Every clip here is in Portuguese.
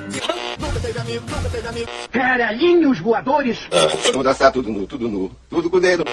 Nunca teve amigo, nunca teve amigo. Caralhinhos voadores. Vamos dançar tudo nu, tudo nu, tudo com o dedo.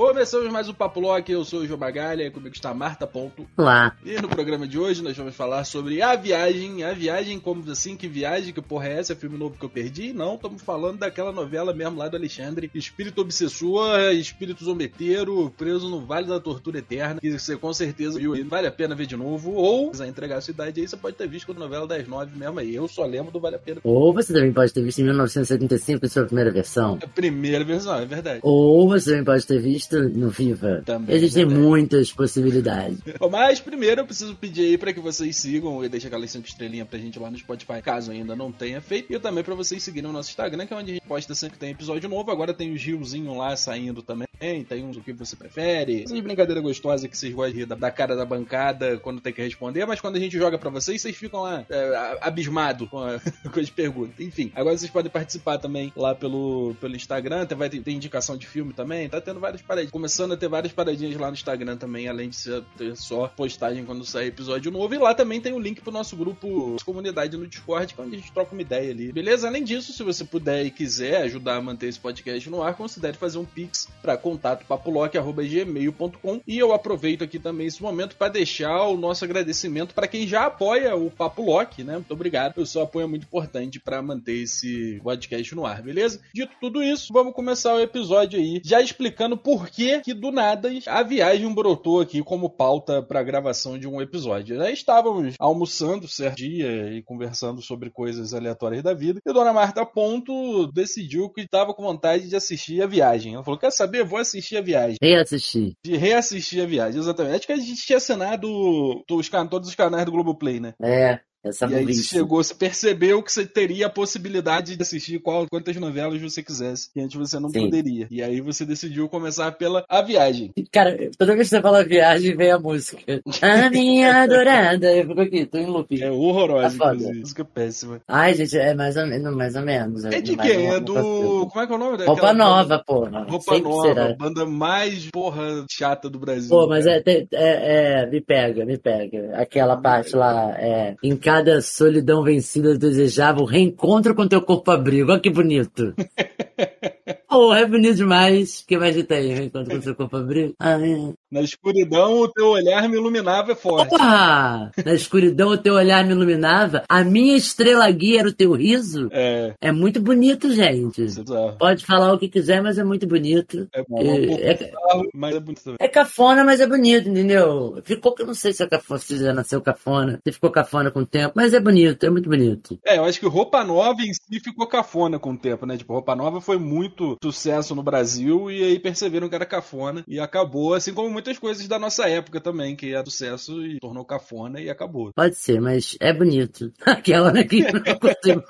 Começamos mais um Papo Lock, eu sou o João Bagalha, e comigo está a Marta Ponto. Olá. E no programa de hoje nós vamos falar sobre A Viagem. A Viagem, como assim, que viagem, que porra é essa? É filme novo que eu perdi? Não, estamos falando daquela novela mesmo lá do Alexandre. Espírito Obsessor, Espírito Zombeteiro, preso no Vale da Tortura Eterna. Que você com certeza viu aí, vale a pena ver de novo. Ou, quiser entregar a sua idade aí, você pode ter visto a novela das nove mesmo aí. Eu só lembro do Vale a Pena. Ou você também pode ter visto em 1975 em sua primeira versão. A primeira versão, é verdade. Ou você também pode ter visto no Viva. Também, Existem muitas possibilidades. Mas primeiro eu preciso pedir aí pra que vocês sigam e deixem aquela 5 estrelinha pra gente lá no Spotify, caso ainda não tenha feito. E também pra vocês seguirem o nosso Instagram, que é onde a gente posta sempre que tem episódio novo. Agora tem os riozinhos lá saindo também. Tem uns o que você prefere. Essas brincadeiras gostosas que vocês gostam de rir da, da cara da bancada quando tem que responder. Mas quando a gente joga pra vocês, vocês ficam lá é, abismados com, a- com as perguntas. Enfim, agora vocês podem participar também lá pelo, pelo Instagram. Tem, vai ter, tem indicação de filme também. Tá tendo várias paradinhas. Começando a ter várias paradinhas lá no Instagram também, além de ser, ter só postagem quando sair episódio novo. E lá também tem o link pro nosso grupo de comunidade no Discord, é onde a gente troca uma ideia ali. Beleza? Além disso, se você puder e quiser ajudar a manter esse podcast no ar, considere fazer um pix para contato papolock@gmail.com. E eu aproveito aqui também esse momento para deixar o nosso agradecimento para quem já apoia o Papo Lock, né? Muito obrigado. O seu apoio é muito importante para manter esse podcast no ar, beleza? Dito tudo isso, vamos começar o episódio aí, já explicando por que que do nada a viagem brotou aqui como pauta para gravação de um episódio. Nós estávamos almoçando certo dia e conversando sobre coisas aleatórias da vida. E dona Marta Ponto decidiu que estava com vontade de assistir a viagem. Ela falou: Quer saber? Vou assistir a viagem Reassistir. de reassistir a viagem, exatamente. Acho que a gente tinha assinado os, todos os canais do Globoplay, né? É, essa e aí chegou, você percebeu que você teria a possibilidade de assistir qual, quantas novelas você quisesse, que antes você não Sim. poderia. E aí você decidiu começar pela A Viagem. Cara, toda vez que você fala viagem, vem a música. A minha adorada. Eu fico aqui, tô em looping. É horrorosa, Tá inclusive. Música péssima. Ai, gente, é mais ou menos. Mais ou menos É de quem? É do. Como é que é o nome Roupa daquela nova, banda? porra. Roupa Sempre Nova, será. banda mais, porra, chata do Brasil. Pô, mas é, é, é, me pega, me pega. Aquela parte lá, é, em cada solidão vencida desejava o reencontro com teu corpo abrigo. Olha que bonito. Porra, é bonito demais. O que mais tem? Reencontro com teu corpo abrigo? Ah, é. Na escuridão, o teu olhar me iluminava é forte. Porra! Na escuridão o teu olhar me iluminava. A minha estrela guia era o teu riso. É, É muito bonito, gente. é. Pode falar o que quiser, mas é muito bonito. É bom, é É, é, mas é bonito também. É cafona, mas é bonito, entendeu? Ficou que eu não sei se é cafona, se já nasceu cafona, se ficou cafona com o tempo, mas é bonito, é muito bonito. É, eu acho que Roupa Nova em si ficou cafona com o tempo, né? Tipo, Roupa Nova foi muito sucesso no Brasil e aí perceberam que era cafona e acabou, assim como muitas coisas da nossa época também, que é sucesso e tornou cafona e acabou. Pode ser, mas é bonito. Aquela né, que eu não consigo.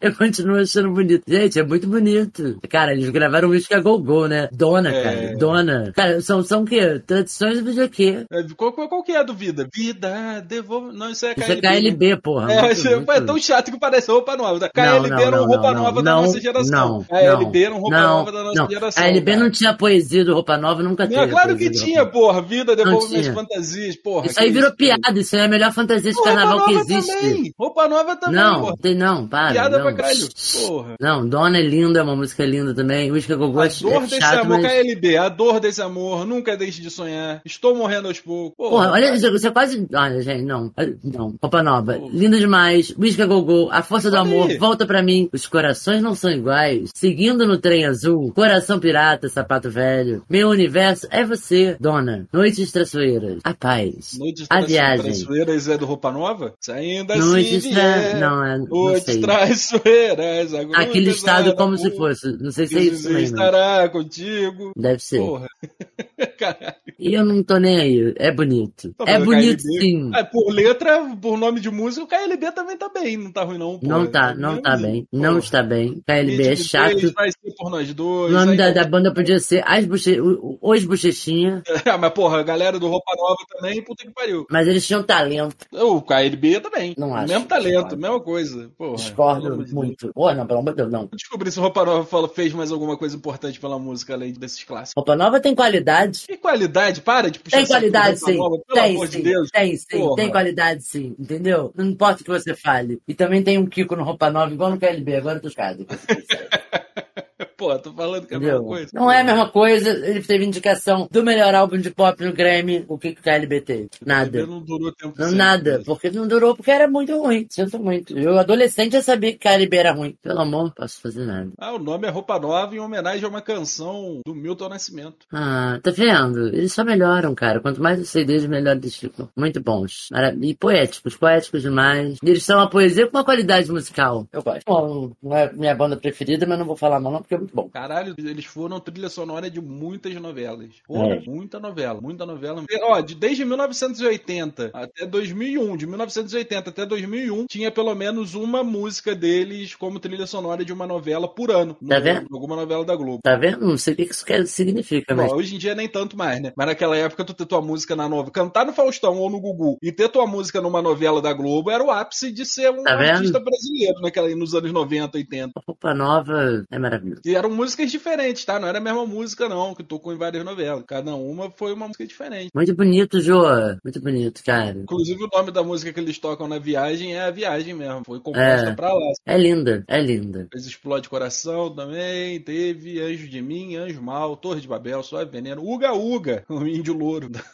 eu continuo achando bonito. Gente, é muito bonito. Cara, eles gravaram música Go Go, né? Dona, É. cara. Dona. Cara, são, são o quê? Tradições do videokê. É, qual, qual, qual que é a do Vida? Vida, devolve. Não, isso é Isso KLB. é KLB, porra. É, muito, isso é- muito. é tão chato que parece roupa nova. KLB não, era não, roupa não, nova da nossa geração. Não, KLB não, era um roupa não, nova da nossa não. geração. A LB cara. não tinha poesia do Roupa Nova, nunca. Não, claro que tinha, porra. Vida, devolve minhas tinha. fantasias, porra. Isso aí virou isso? piada, isso aí é a melhor fantasia de carnaval que existe. também. Roupa nova também, Não, porra. tem não, para. Piada não. pra caralho. Porra. Não, Dona é linda, é uma música linda também. Música que eu A gosto dor é desse chato, amor, mas... KLB, a dor desse amor, nunca deixe de sonhar. Estou morrendo aos poucos. Porra, olha, você- você quase. Olha, gente, não. Não. Roupa nova. Linda demais. Whisky Gogô. A força do amor. aí. Volta pra mim. Os corações não são iguais. Seguindo no trem azul. Coração pirata, sapato velho. Meu universo é você, dona. Noites traiçoeiras. A paz. Noites a viagem. Traiçoeiras é do Roupa Nova? Saindo Noites assim, tra... Não, é. Noites traiçoeiras. agora Aquele estado como se fosse. Não sei se é isso mesmo. estará contigo. Deve ser. Porra. Caralho. E eu não tô nem aí. É bonito. Tá, é bonito sim. É, por letra, por nome de música, o KLB também tá bem, não tá ruim não. porra. Não tá, não tá bem. Não está bem. KLB é chato. Vai ser por nós O dois. nome aí da, da banda podia ser As Boche... o- o- Os Bochechinha, Ah, mas porra, a galera do Roupa Nova também, puta que pariu. mas eles tinham talento. O KLB também. Não acho. Mesmo talento, Discordo. mesma coisa. Porra, Discordo muito. Pô, não, pelo amor de Deus, não. Descobri se o Roupa Nova fez mais alguma coisa importante pela música além desses clássicos. Roupa Nova tem qualidade. Que qualidade, para de puxar Tem qualidade, sim. nova, pelo Tem, amor sim. de Deus. Tem, sim. Porra. Tem qualidade, sim. Entendeu? Não importa o que você fale. E também tem um Kiko no Roupa Nova, igual no KLB. Agora eu tô escado. Pô, tô falando que é a mesma coisa. Não é a mesma coisa. Ele teve indicação do melhor álbum de pop no Grammy. O que que o KLB teve? Nada. Não durou tempo Não, nada, porque não durou, porque era muito ruim. Sinto muito. Eu, adolescente, já sabia que KLB era ruim. Pelo amor, não posso fazer nada. Ah, o nome é Roupa Nova em homenagem a uma canção do Milton Nascimento. Ah, tá vendo? Eles só melhoram, cara. Quanto mais eu sei deles, melhor eles ficam. Muito bons. E poéticos, poéticos demais. E eles são uma poesia com uma qualidade musical. Eu gosto. Bom, não é minha banda preferida, mas não vou falar mal não, porque é muito bom. Caralho, eles foram trilha sonora de muitas novelas. Porra, É. muita novela, muita novela. Ó, de, desde 1980 até 2001, de 1980 até 2001, tinha pelo menos uma música deles como trilha sonora de uma novela por ano. Tá no- vendo? Alguma novela da Globo. Tá vendo? Não sei o que isso quer, significa, mas. Bom, hoje em dia nem tanto mais, né? Mas naquela época tu ter tua música na novela, cantar no Faustão ou no Gugu e ter tua música numa novela da Globo era o ápice de ser um Tá artista brasileiro naquela, nos anos 90, 80. Roupa nova é maravilhoso. E eram músicas diferentes, tá? Não era a mesma música, não, que tocou em várias novelas. Cada uma foi uma música diferente. Muito bonito, Joa. Muito bonito, cara. Inclusive, o nome da música que eles tocam na viagem é a viagem mesmo. Foi composta É. pra lá. É linda, é linda. Fez Explode Coração também. Teve Anjo de Mim, Anjo Mal, Torre de Babel, Suave Veneno. Uga Uga, o Índio Louro.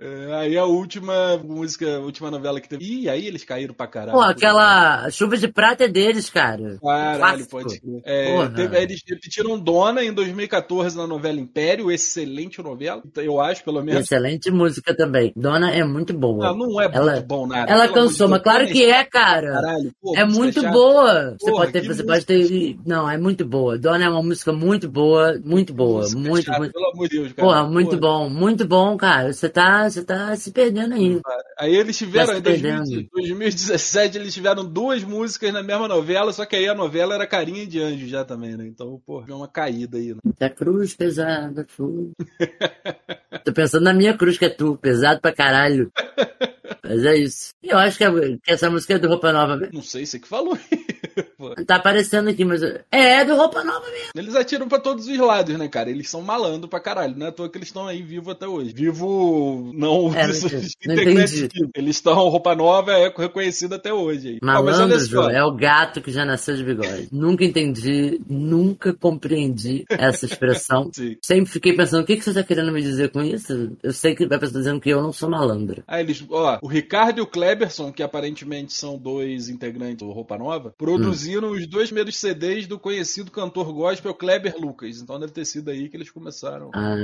É, aí a última música, a última novela que teve. Ih, aí eles caíram pra caralho. Pô, aquela chuva de prata é deles, cara. Caralho, pode ser. É, Porra. teve- eles repetiram Dona em 2014 na novela Império, excelente novela, eu acho, pelo menos. Excelente música também. Dona é muito boa. Não, não é Ela- muito bom nada. Ela cansou, mas claro que é, cara. Caralho, É música muito chata. boa. Você Porra, pode ter, você pode ter. Não, é muito boa. Dona é uma música muito boa, muito boa, Música muito, muito. Pelo amor de Deus, cara. Porra, muito Porra. bom, muito bom, cara. Você tá, você tá se perdendo aí. Aí eles tiveram, Tá em 2000 perdendo. 2017, eles tiveram duas músicas na mesma novela, só que aí a novela era Carinha de Anjo já também, né? Então, pô, deu uma caída aí, né? Da cruz pesada. Tô pensando na minha cruz, que é tu, pesado pra caralho. Mas é isso. Eu acho que, que essa música é do Roupa Nova mesmo. Não sei, você que falou. Pô. Tá aparecendo aqui, mas. É, é do Roupa Nova mesmo. Eles atiram pra todos os lados, né, cara? Eles são malandro pra caralho. Não é à toa que eles estão aí vivos até hoje. Vivo, não. É, não entendi. Eles estão, roupa nova é reconhecida até hoje. Aí. Ah, Malandro, só. Jô, é o gato que já nasceu de bigode. Nunca entendi, nunca compreendi essa expressão. Sim. Sempre fiquei pensando, o que, que você tá querendo me dizer com isso? Eu sei que vai pessoa dizendo que eu não sou malandro. Aí eles, ó, o Ricardo e o Kleberson, que aparentemente são dois integrantes do Roupa Nova, produziram os dois primeiros CDs do conhecido cantor gospel Kleber Lucas. Então deve ter sido aí que eles começaram. Ah,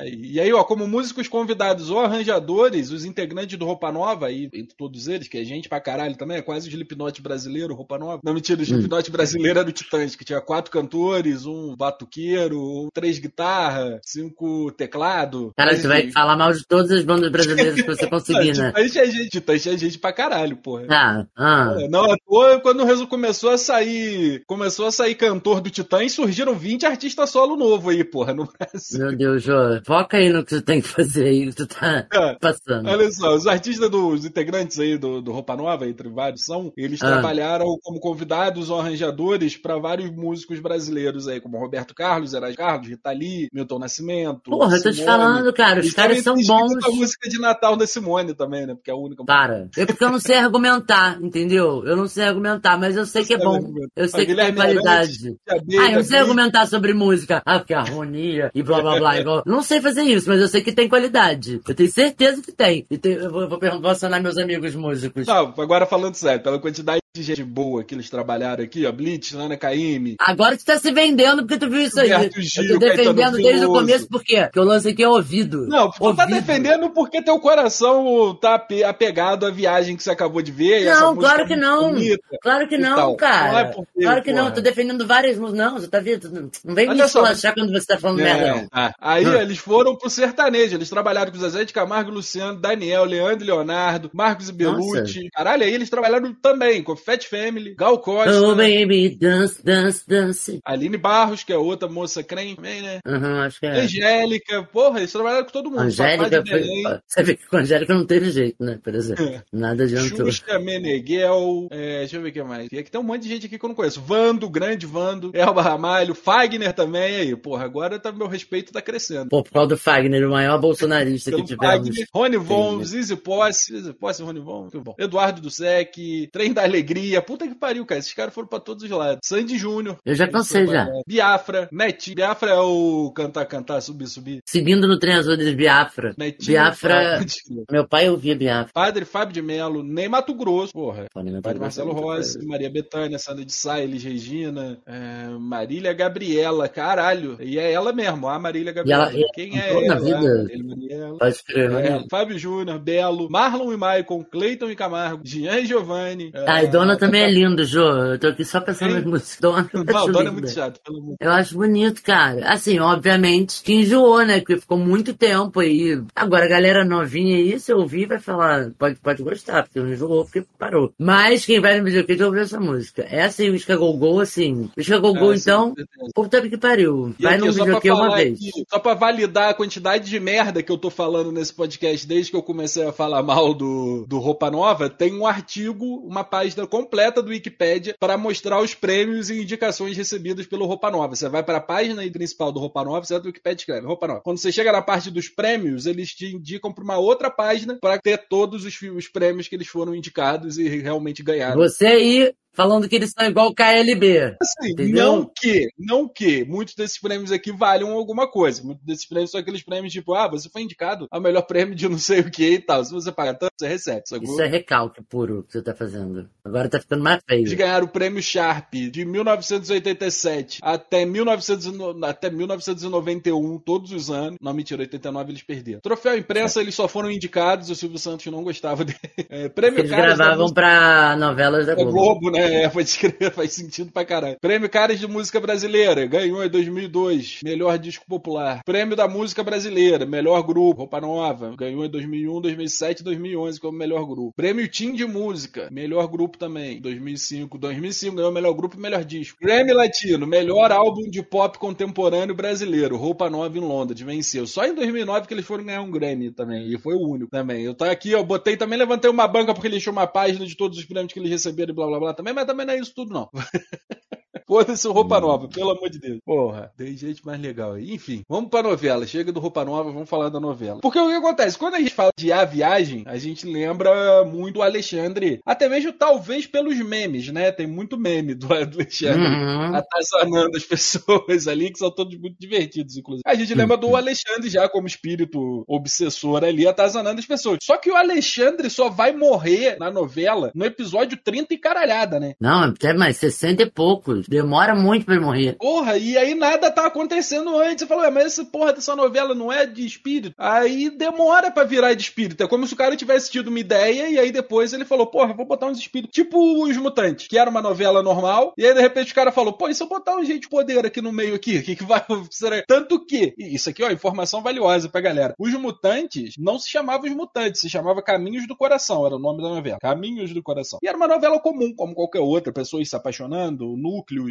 Aí- e aí, ó, como músicos convidados ou arranjadores, os integrantes do Roupa Nova, aí, entre todos eles, que é gente pra caralho também, é quase o Slipknot brasileiro, Roupa Nova. Não, mentira, o Slipknot brasileiro era o Titãs, que tinha quatro cantores, um batuqueiro, três guitarras, cinco teclado. cara, você vai falar mal de todas as bandas brasileiras que você conseguir, né? Titãs tinha gente, Titãs tinha gente pra caralho, porra. Ah, ah. É, Não, à toa, quando o Rezo começou a sair, começou a sair cantor do Titãs, surgiram 20 artistas solo novo aí, porra, no Brasil. Meu Deus, Jô. Foca aí no que você tem que fazer aí, que tu tá É. passando. Olha só, os artistas dos integrantes aí do, do Roupa Nova, entre vários, são, eles Ah. trabalharam como convidados ou arranjadores para vários músicos brasileiros aí, como Roberto Carlos, Erasmo Carlos, Rita Lee, Milton Nascimento. Porra, eu tô te Simone. falando, cara, os caras são bons. a música de Natal da Simone também, né? Porque é a única. Para. É porque eu não sei argumentar, entendeu? Eu não sei argumentar, mas eu sei que é bom. Eu sei que tem qualidade. Ah, eu não sei argumentar sobre música. Ah, porque harmonia e blá blá blá. igual. Não sei fazer isso, mas eu sei que tem qualidade. Eu tenho certeza que tem. E tem- eu vou, vou vou acionar meus amigos músicos. Não, agora falando sério, pela quantidade de gente boa que eles trabalharam aqui, ó, Blitz, Ana Caymmi, Agora tu tá se vendendo porque tu viu isso aí. Gil, eu tô defendendo Caetano desde o começo, por quê? Porque o lance aqui é ouvido. Não, tu tá defendendo porque teu coração tá ape- apegado à viagem que você acabou de ver. e essa Não, claro é que não. bonita. Claro que não, cara. Não é porque, claro que não, porra. tô defendendo várias músicas. Não, você tá vendo? Não vem me Olha só. esculachar quando você tá falando merda, É, não. ah, aí Ah. eles foram pro sertanejo, eles trabalharam com Zezé de Camargo, Luciano, Daniel, Leandro e Leonardo, Marcos e Belucci. Caralho, aí eles trabalharam também com Fat Family, Gal Costa, Oh, baby, dance, dance, dance. Aline Barros, que é outra moça crente também, né? Aham, acho que é. Angélica, porra, eles trabalharam com todo mundo. Angélica foi. Você vê que com a Angélica não teve jeito, né? Por exemplo. Nada adiantou. Xuxa Meneghel, é, deixa eu ver o que mais. E aqui tem um monte de gente aqui que eu não conheço. Vando, grande Vando, Elba Ramalho, Fagner também, aí, porra, agora tá, meu respeito tá crescendo. Pô, por causa do Fagner, o maior bolsonarista que tivemos. Fagner, Rony Von, Entendi. Zizi Posse, Zizi Posse, Rony Von, que bom. Eduardo Dussek, Trem da Alegria, puta que pariu, cara, esses caras foram pra todos os lados. Sandy Júnior. Eu já cansei já. Biafra, Netinho, Biafra é o cantar, cantar, subir, subir. Seguindo no trem azul de Biafra. Netinho, Biafra. Meu pai ouvia Biafra. Padre Fábio de Melo, Ney Mato Grosso, porra. Nem Padre Marcelo Rossi, Maria Bethânia, Sandra de Sá, Elis Regina, é, Marília Gabriela, caralho. E é ela mesmo, a Marília Gabriela. Ela- Quem é ela? vida. Gabriela. Pode escrever, É? Fábio Júnior, Belo, Marlon e Maicon, Cleiton e Camargo, Jean e Giovanni. é, Ah, e Dona também é lindo, Jô. Eu tô aqui só pensando nas músicas. Dona, eu Não, Dona é muito chato, pelo amor. Eu acho bonito, cara. Assim, obviamente, que enjoou, né? Porque ficou muito tempo aí. Agora, a galera novinha aí, se ouvir, vai falar, pode, pode gostar, porque não enjoou, porque parou. Mas quem vai no videoclipe ouve essa música. Essa e o Isca Gogol, assim. O Isca Gogol, É, então, puta que pariu. Vai no videoclipe uma vez. aqui, só pra validar a quantidade de merda que eu tô falando nesse podcast desde que eu comecei a falar mal do, do Roupa Nova, tem um artigo, uma página completa do Wikipedia para mostrar os prêmios e indicações recebidos pelo Roupa Nova. Você vai para a página principal do Roupa Nova, você vai do Wikipedia escreve Roupa Nova. Quando você chega na parte dos prêmios, eles te indicam para uma outra página para ter todos os, os prêmios que eles foram indicados e realmente ganharam. Você aí, falando que eles são igual o KLB. Assim, não que, não que muitos desses prêmios aqui valham alguma coisa. Muitos desses prêmios são aqueles prêmios tipo, ah, você foi indicado ao melhor prêmio de não sei o que e tal. Se você paga tanto, você recebe, sacou? Isso é recalque puro que você tá fazendo. Agora tá ficando mais feio. Eles ganharam o prêmio Sharp de 1987 até, 1900, e no- até 1991, todos os anos. Não, mentira, 89 eles perderam. Troféu imprensa, eles só foram indicados, o Silvio Santos não gostava dele. É, prêmio Eles Caras da gravavam pra novelas da É Globo. Globo, né? É, pode escrever, faz sentido pra caralho. Prêmio Caras de Música Brasileira, ganhou em 2002, melhor disco popular. Prêmio da Música Brasileira, melhor grupo, roupa nova, ganhou em 2001, 2007 e 2011 como melhor grupo. Prêmio Team de Música, melhor grupo também, 2005, 2005 ganhou melhor grupo e melhor disco. Grammy Latino, melhor álbum de pop contemporâneo brasileiro, roupa nova em Londres, venceu. Só em 2009 que eles foram ganhar um Grammy também, e foi o único também. Eu tá aqui, eu botei também, levantei uma banca porque ele encheu uma página de todos os prêmios que eles receberam e blá blá blá também, mas também não é isso tudo não. Foda-se Roupa Nova, pelo amor de Deus. Porra, tem gente mais legal aí. Enfim, vamos pra novela. Chega do Roupa Nova, vamos falar da novela. Porque o que acontece? Quando a gente fala de A Viagem, a gente lembra muito o Alexandre. Até mesmo, talvez, pelos memes, né? Tem muito meme do Alexandre Uhum. atazanando as pessoas ali, que são todos muito divertidos, inclusive. A gente lembra do Alexandre já como espírito obsessor ali, atazanando as pessoas. Só que o Alexandre só vai morrer na novela no episódio 30 e caralhada, né? Não, até mais 60 e poucos. Demora muito pra ele morrer. Porra, e aí nada tá acontecendo antes. Você falou, "Ué, mas essa porra dessa novela não é de espírito. Aí demora pra virar de espírito. É como se o cara tivesse tido uma ideia e aí depois ele falou, porra, vou botar uns espíritos. Tipo Os Mutantes, que era uma novela normal. E aí de repente o cara falou, pô, e se eu botar um gente de poder aqui no meio aqui? O que, que vai. Será? Tanto que. Isso aqui, ó, informação valiosa pra galera. Os Mutantes não se chamavam Os Mutantes, se chamava Caminhos do Coração, era o nome da novela. Caminhos do Coração. E era uma novela comum, como qualquer outra. Pessoas se apaixonando,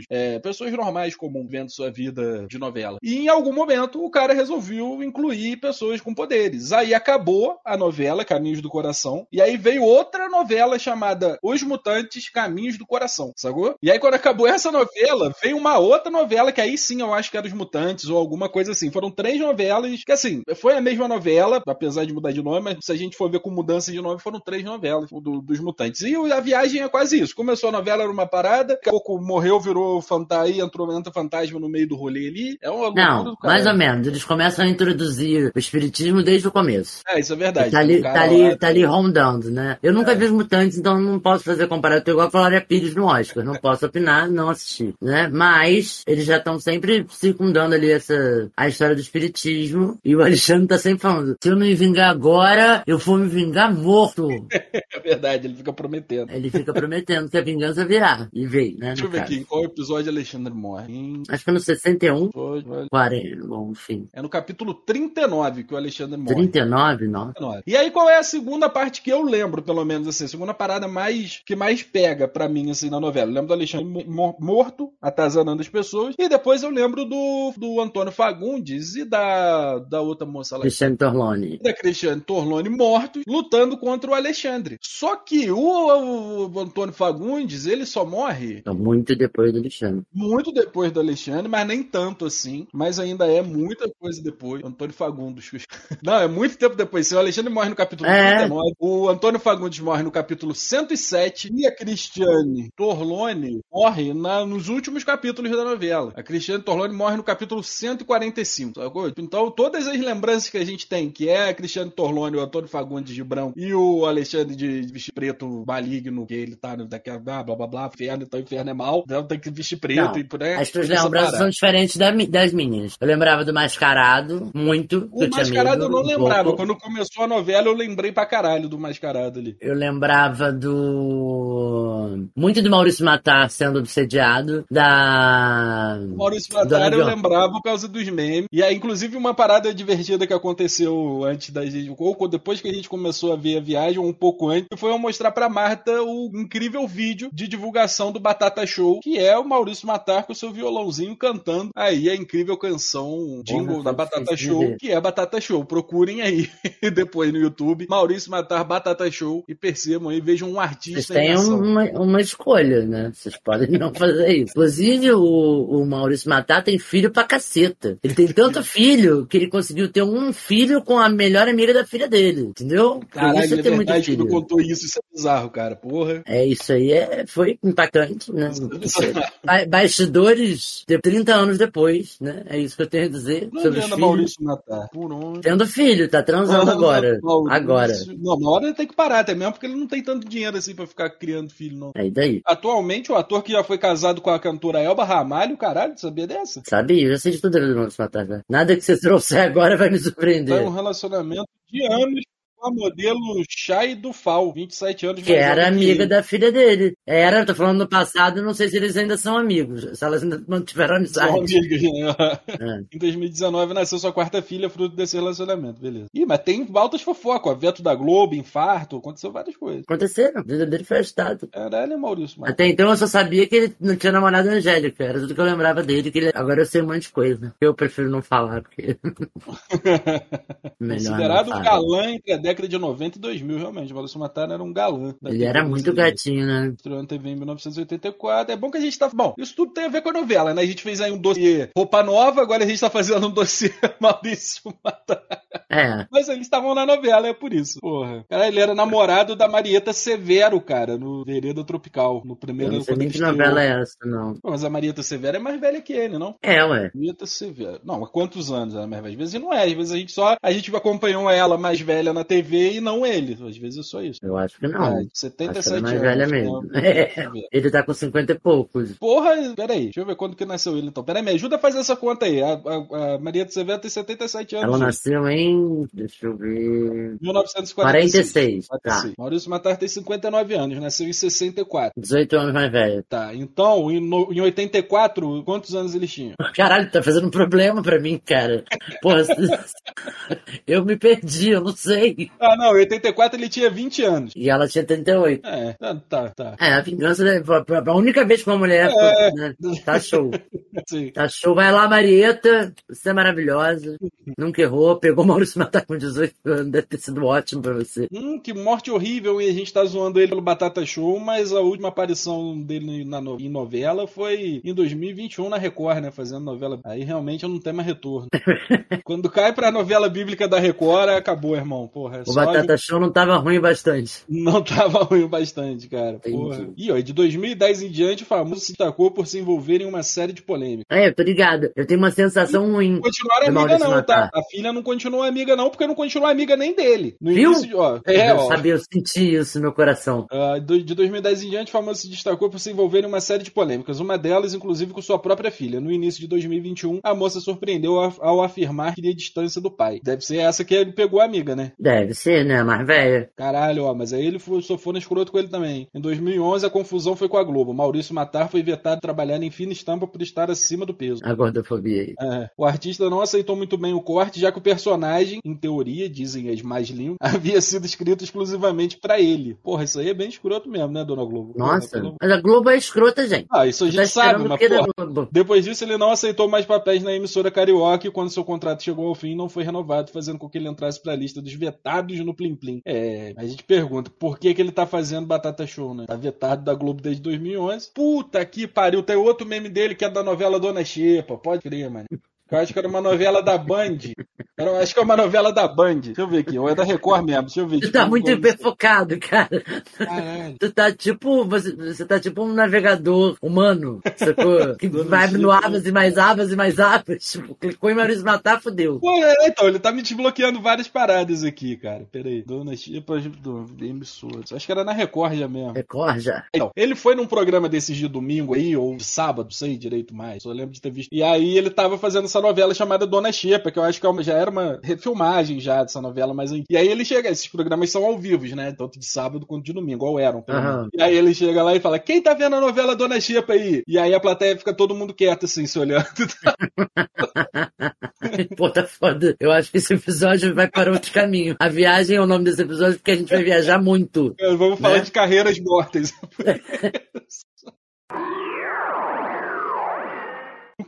é, pessoas normais comum vendo sua vida de novela. E em algum momento o cara resolveu incluir pessoas com poderes. Aí acabou a novela Caminhos do Coração. E aí veio outra novela chamada Os Mutantes Caminhos do Coração, sacou? E aí quando acabou essa novela, veio uma outra novela que aí sim eu acho que era Os Mutantes ou alguma coisa assim. Foram três novelas que assim, foi a mesma novela, apesar de mudar de nome, mas se a gente for ver com mudança de nome, foram três novelas do- dos Mutantes. E a viagem é quase isso. Começou a novela, era uma parada, pouco morreu, virou fantasma, entrou, entra fantasma no meio do rolê ali. É uma Não, mais ou menos. Eles começam a introduzir o espiritismo desde o começo. É, isso é verdade. Tá ali, O tá, ali, lá- tá ali rondando, né? Eu nunca É. vi os mutantes, então não posso fazer comparação. Igual a Glória Pires no Oscar. Não posso opinar, não assisti, né? Mas eles já estão sempre circundando ali essa, a história do espiritismo. E o Alexandre tá sempre falando, se eu não me vingar agora, eu vou me vingar morto. É verdade, ele fica prometendo. Ele fica prometendo que a vingança virá. E veio, né? Deixa eu ver caso. aqui, qual episódio Alexandre morre? Em... Acho que no 61, episódio- 40, bom, enfim. É no capítulo 39 que o Alexandre morre. 39, não. 39. E aí, qual é a segunda parte que eu lembro, pelo menos, assim, a segunda parada mais que mais pega pra mim, assim, na novela? Eu lembro do Alexandre mo- morto, atazanando as pessoas, e depois eu lembro do, do Antônio Fagundes e da, da outra moça lá. Cristiano Torlone. Da Cristiane Torlone mortos, lutando contra o Alexandre. Só que o, o- o Antônio Fagundes, ele só morre Então, muito depois do Alexandre. muito depois do Alexandre, mas nem tanto assim. Mas ainda é muita coisa depois. Antônio Fagundes. Não, é muito tempo depois. Se o Alexandre morre no capítulo É. 39, o Antônio Fagundes morre no capítulo 107 e a Cristiane Torlone morre na- nos últimos capítulos da novela. A Cristiane Torlone morre no capítulo 145, sacou? Então, todas as lembranças que a gente tem, que é a Cristiane Torlone, o Antônio Fagundes de Brão e o Alexandre de vestido preto maligno, que ele tá no- daquela blá blá blá blá, inferno, então inferno é mal, então tem que vestir preto Não, e por aí. As tuas lembranças são diferentes da das minhas. Eu lembrava do Mascarado, muito. O Mascarado medo, eu não um lembrava. pouco. Quando começou a novela, eu lembrei pra caralho do Mascarado ali. Eu lembrava do. Muito do Maurício Matar sendo obsediado. Da. O Maurício Matar eu lembrava por causa dos memes. E aí, inclusive, uma parada divertida que aconteceu antes da gente, ou depois que a gente começou a ver a viagem, ou um pouco antes, foi eu mostrar pra Marta o incrível vídeo de divulgação do Batata Show, que é o Maurício Matar com o seu violãozinho cantando aí a incrível canção jingle Porra, da Batata Show, que é Batata Show. Procurem aí depois no YouTube, Maurício Matar Batata Show e percebam aí, vejam um Vocês artista em têm uma, uma escolha, né? Vocês podem não fazer isso. Inclusive, o, o Maurício Matar tem filho pra caceta. Ele tem tanto filho que ele conseguiu ter um filho com a melhor amiga da filha dele. Entendeu? Por Caralho, isso é tem muito verdade tu filho. contou isso, isso é bizarro, cara, porra. É, isso aí é, foi impactante, né? Ba- Bastidores de 30 anos depois, né? É isso que eu tenho a dizer Não sobre os filhos. Maurício matar. Por onde? Tendo filho, tá transando agora. Maurício- Agora. Não, uma hora ele tem que parar, até mesmo porque ele não tem tanto dinheiro assim pra ficar criando filho, não. Aí daí. Atualmente, o ator que já foi casado com a cantora Elba Ramalho, caralho, sabia dessa? Sabia, eu sei de tudo do Maurício Matar. né? Nada que você trouxer agora vai me surpreender. um relacionamento de anos a modelo Chay Dufal, 27 anos Que era que amiga ele. da filha dele. Era, tô falando no passado, não sei se eles ainda são amigos. Se elas ainda mantiveram São amizade. amigas, né? É. Em 2019 nasceu sua quarta filha, fruto desse relacionamento, beleza. Ih, mas tem altas fofocas, ó. Veto da Globo, infarto, aconteceu várias coisas. Aconteceram, a vida dele foi agitada. Caralho, Maurício, mano. Até então eu só sabia que ele não tinha namorado Angélica. Era tudo que eu lembrava dele. Que ele... Agora eu sei um monte de coisa. Eu prefiro não falar, porque. Melhor Considerado não um falar. galã entre a década de 90 e 2000, realmente. O Maurício Matar era um galã. Ele era muito gatinho, né? Estreou na TV em 1984. É bom que a gente tá. Bom, isso tudo tem a ver com a novela, né? A gente fez aí um dossiê roupa nova, agora a gente tá fazendo um dossiê Maurício Matar. É. Mas eles estavam na novela, é por isso. Porra. Cara, ele era namorado da Marieta Severo, cara, no Vereda Tropical. No Eu primeiro não sei nem que novela é essa, não. Pô, Mas a Marieta Severo é mais velha que ele, não? É, ué. Marieta Severo. Não, mas quantos anos ela é mais velha? Às vezes não é, às vezes a gente só. A gente acompanhou ela mais velha na TV e não ele. Às vezes é só isso. Eu acho que não. É, Acho que 77 ela é mais anos. velha né? mesmo. É. ver. Ele tá com 50 e poucos. Porra, peraí, deixa eu ver quando que nasceu ele então. Peraí, me ajuda a fazer essa conta aí. A, a, a Marieta Severo tem 77 anos. Ela nasceu em. Deixa eu ver. 1946. 46. 46. Maurício Matar tem 59 anos, nasceu em 64. 18 anos mais velho. Tá, então, em, no- em 84, quantos anos ele tinha? Caralho, tá fazendo um problema pra mim, cara. Porra, eu me perdi, eu não sei. Ah, não, em 84 ele tinha 20 anos. E ela tinha 38. É, tá, tá. tá. É, a vingança é a única vez que uma mulher. É. né, tá show. Sim. Tá show. Vai lá, Marieta. Você é maravilhosa. Nunca errou. Pegou Maurício Matar com 18 anos. Deve ter sido ótimo pra você. Hum, que morte horrível e a gente tá zoando ele pelo Batata Show, mas a última aparição dele na em novela foi em 2021 na Record, né? Fazendo novela. Aí realmente não tem mais retorno. Quando cai pra novela bíblica da Record, acabou, irmão. Porra, é O Batata Show não tava ruim bastante. Não tava ruim bastante, cara. Porra. E ó, de 2010 em diante, o famoso se destacou por se envolver em uma série de polêmicas. É, ligado. Eu tenho uma sensação ruim. Não continuaram amiga, não, Matar. tá? A filha não continuou amiga, não, porque não continuou amiga nem dele. No Viu? início, ó. É, eu ó. sabia, eu senti isso no meu coração. Do- de 2010 em diante, o famoso se destacou por se envolver em uma série de polêmicas, uma delas, inclusive, com sua própria filha. No início de 2021, a moça surpreendeu ao afirmar que queria distância do pai. Deve ser essa que ele pegou a amiga, né? Deve ser, né? Mais velha. Caralho, ó, mas aí ele foi, sofreu na escroto com ele também. Em 2011, a confusão foi com a Globo. Maurício Matar foi vetado de trabalhar em fina estampa por estar acima do peso. A gordofobia aí. É. O artista não aceitou muito bem o corte, já que o personagem, em teoria, dizem as mais línguas, havia sido escrito exclusivamente pra ele. Porra, isso aí é bem escroto mesmo, né, Dona Globo? Nossa, Porra, mas a Globo é escrota, gente. Ah, isso a gente sabe, mas porra. Globo? Depois disso, ele não aceitou mais papéis na emissora carioca e quando seu contrato chegou ao fim, não foi renovado, fazendo com que ele entrasse pra lista dos vetados no Plim Plim. É, a gente pergunta, por que que ele tá fazendo Batata Show, né? Tá vetado da Globo desde 2011. Puta que pariu, tem outro meme dele que é da novela Dona Xepa, pode crer, mano. Eu acho que era uma novela da Band. Era, acho que é uma novela da Band. Deixa eu ver aqui. Ou é da Record mesmo. Deixa eu ver. Tu tá muito hiperfocado, cara. Caralho. Tu tá tipo. Você, você tá tipo um navegador humano, sacou? Que vai no abas e mais abas e mais abas. Tipo, clicou em Maurício Matar, fudeu. Pô, é, então, ele tá me desbloqueando várias paradas aqui, cara. Pera aí. Dona Chipa do emissoras. Acho que era na Record já mesmo. Record já. Então, ele foi num programa desses de domingo aí, ou de sábado, sei direito mais. Só lembro de ter visto. E aí ele tava fazendo essa novela chamada Dona Xepa, que eu acho que é já era uma refilmagem já dessa novela, mas. E aí ele chega, esses programas são ao vivo, né? Tanto de sábado quanto de domingo, ou eram. Aham. E aí ele chega lá e fala: Quem tá vendo a novela Dona Xepa aí? E aí a plateia fica todo mundo quieto, assim, se olhando. Pô, tá foda. Eu acho que esse episódio vai para outro caminho. A viagem é o nome desse episódio porque a gente vai viajar muito. Vamos falar Né? de carreiras mortas.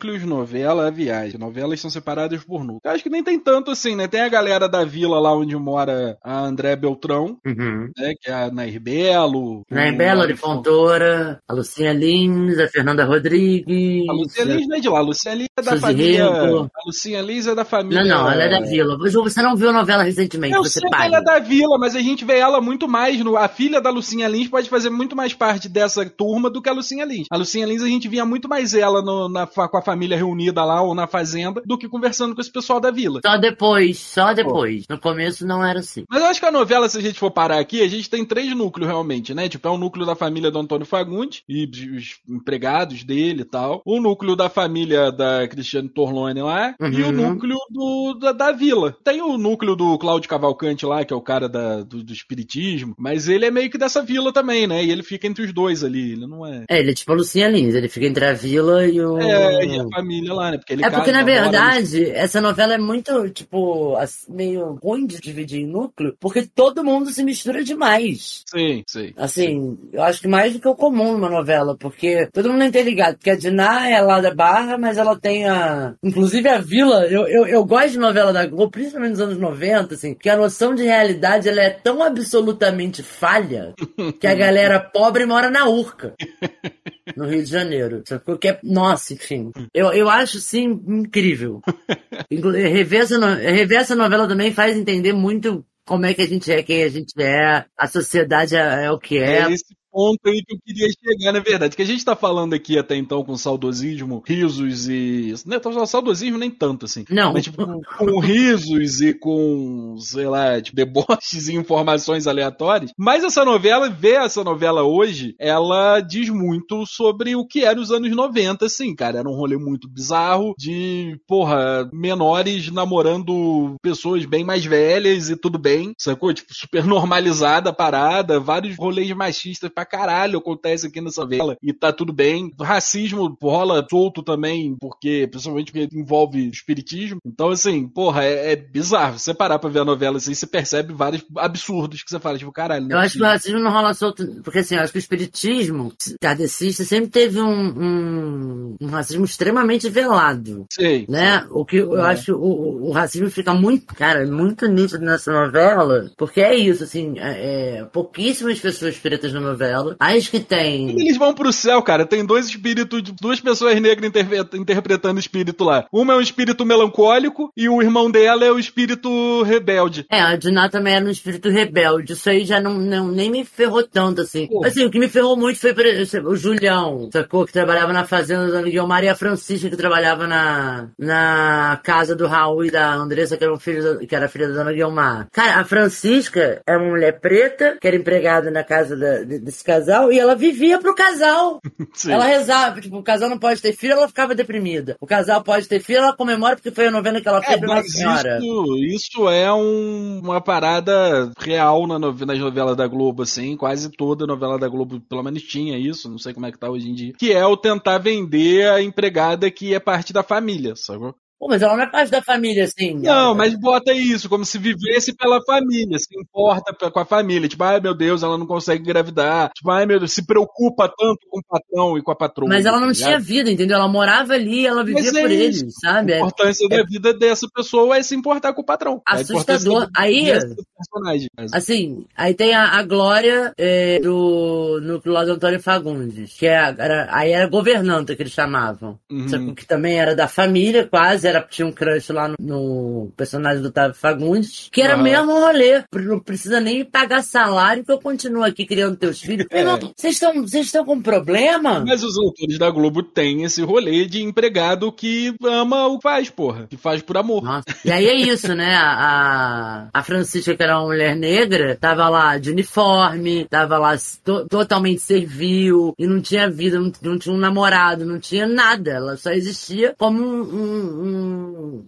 Núcleos novela, a viagem. Novelas são separadas por núcleo. Eu acho que nem tem tanto assim, né? Tem a galera da vila lá onde mora a André Beltrão, Uhum. né? Que é a Nair Belo. Nair o Bela de Fontoura, a Lucinha Lins, a Fernanda Rodrigues. A Lucinha Lins não é de lá. A Lucinha Lins é da Suzy família. Rico. A Lucinha Lins é da família. Não, não, ela é da vila. Você não viu a novela recentemente, Eu você sei ela é da vila, mas a gente vê ela muito mais. No, a filha da Lucinha Lins pode fazer muito mais parte dessa turma do que a Lucinha Lins. A Lucinha Lins a gente via muito mais ela no- na, com a família reunida lá ou na fazenda do que conversando com esse pessoal da vila. Só depois, só depois. No começo não era assim. Mas eu acho que a novela, se a gente for parar aqui, a gente tem três núcleos realmente, né? Tipo, é o núcleo da família do Antônio Fagundes e os empregados dele e tal. O núcleo da família da Cristiane Torlone lá. E o Uhum. núcleo do, da, da vila. Tem o núcleo do Cláudio Cavalcante lá, que é o cara da- do, do espiritismo. Mas ele é meio que dessa vila também, né? E ele fica entre os dois ali. Ele não é. É, ele é tipo a Lucinha Lins, ele fica entre a vila e o. É, a família lá, né? Porque ele É porque, casa, na verdade, essa novela é muito, tipo, assim, meio ruim de dividir em núcleo, porque todo mundo se mistura demais. Sim, sim. Assim, eu acho que mais do que o comum numa novela, porque todo mundo é interligado. Porque a Diná é lá da Barra, mas ela tem a. Inclusive a Vila, eu, eu, eu gosto de novela da Globo, principalmente nos anos 90, assim, que a noção de realidade ela é tão absolutamente falha que a galera pobre mora na Urca. No Rio de Janeiro. Sacou? Que é, nossa, enfim. Eu, eu acho, sim, incrível. Essa, no- rever essa novela também faz entender muito como é que a gente é, quem a gente é, a sociedade é, é o que é. É esse ponto aí que eu queria chegar, na verdade. Que a gente tá falando aqui até então com saudosismo, risos e. Não, tá- saudosismo nem tanto, assim. Não. Mas, tipo, com, com risos e com, sei lá, tipo, deboches e informações aleatórias. Mas essa novela, ver essa novela hoje, ela diz muito sobre o que era os anos 90, assim, cara. Era um rolê muito bizarro de, porra, menores namorando pessoas bem mais velhas e tudo bem, sacou? Tipo, super normalizada a parada, vários rolês machistas pra caralho acontece aqui nessa novela e tá tudo bem. Racismo rola solto também, porque, principalmente porque envolve espiritismo. Então, assim, porra, é, é bizarro. Você parar pra ver a novela assim, você percebe vários absurdos que você fala, tipo, caralho. Eu acho que o racismo não rola solto, porque assim, eu acho que o espiritismo kardecista sempre teve um, um, um racismo extremamente velado. Sei. né? O que eu É. acho o- o racismo fica muito, cara, muito nítido nessa novela, porque é isso, assim, é, é, pouquíssimas pessoas pretas na novela, as que Quando tem. eles vão pro céu, cara, tem dois espíritos, duas pessoas negras interpre- interpretando o espírito lá. Uma é um espírito melancólico e o irmão dela é o espírito rebelde. É, a Diná também era um espírito rebelde. Isso aí já não, não- nem me ferrou tanto, assim. Pô. Assim, o que me ferrou muito foi o Julião, sacou? Que trabalhava na fazenda da Guilmar e a Francisca, que trabalhava na, na casa do Raul e da Andressa, que era, um filho da- que era filha da dona Guilmar. Cara, a Francisca é uma mulher preta, que era empregada na casa da- de- desse casal e ela vivia pro casal. Sim. Ela rezava, tipo, o casal não pode ter filho, ela ficava deprimida. O casal pode ter filho, ela comemora porque foi a novena que ela fez É, pra mas Senhora. isso, isso é um- uma parada real na nove- nas novelas da Globo, assim. Quase toda novela da Globo, pelo menos tinha isso, não sei como é que tá hoje em dia. Que é o tentar vender a empregada que é parte da família, sacou? Pô, mas ela não é parte da família, assim. Não, mas bota isso, como se vivesse pela família, se importa com a família. Tipo, ai meu Deus, ela não consegue engravidar. Tipo, ai meu Deus, se preocupa tanto com o patrão e com a patroa. Mas ela não tá tinha ligado? vida, entendeu? Ela morava ali, ela vivia Mas é por isso. eles, sabe? A É importância da vida dessa pessoa é se importar com o patrão. Importância Assustador. da- Aí-. Assim, aí tem a, a Glória é, do núcleo do Antônio Fagundes, que é, era, aí era governanta que eles chamavam. Uhum. Que também era da família, quase, era, tinha um crush lá no, no personagem do Otávio Fagundes, que era o mesmo rolê. Não precisa nem pagar salário que eu continuo aqui criando teus filhos. É. Vocês estão vocês estão com problema? Mas os autores da Globo têm esse rolê de empregado que ama o que faz, porra. Que faz por amor. Nossa. E aí é isso, né? A, a Francisca, que era uma mulher negra, tava lá de uniforme, tava lá to- totalmente servil, e não tinha vida, não, não tinha um namorado, não tinha nada. Ela só existia como um- um- um-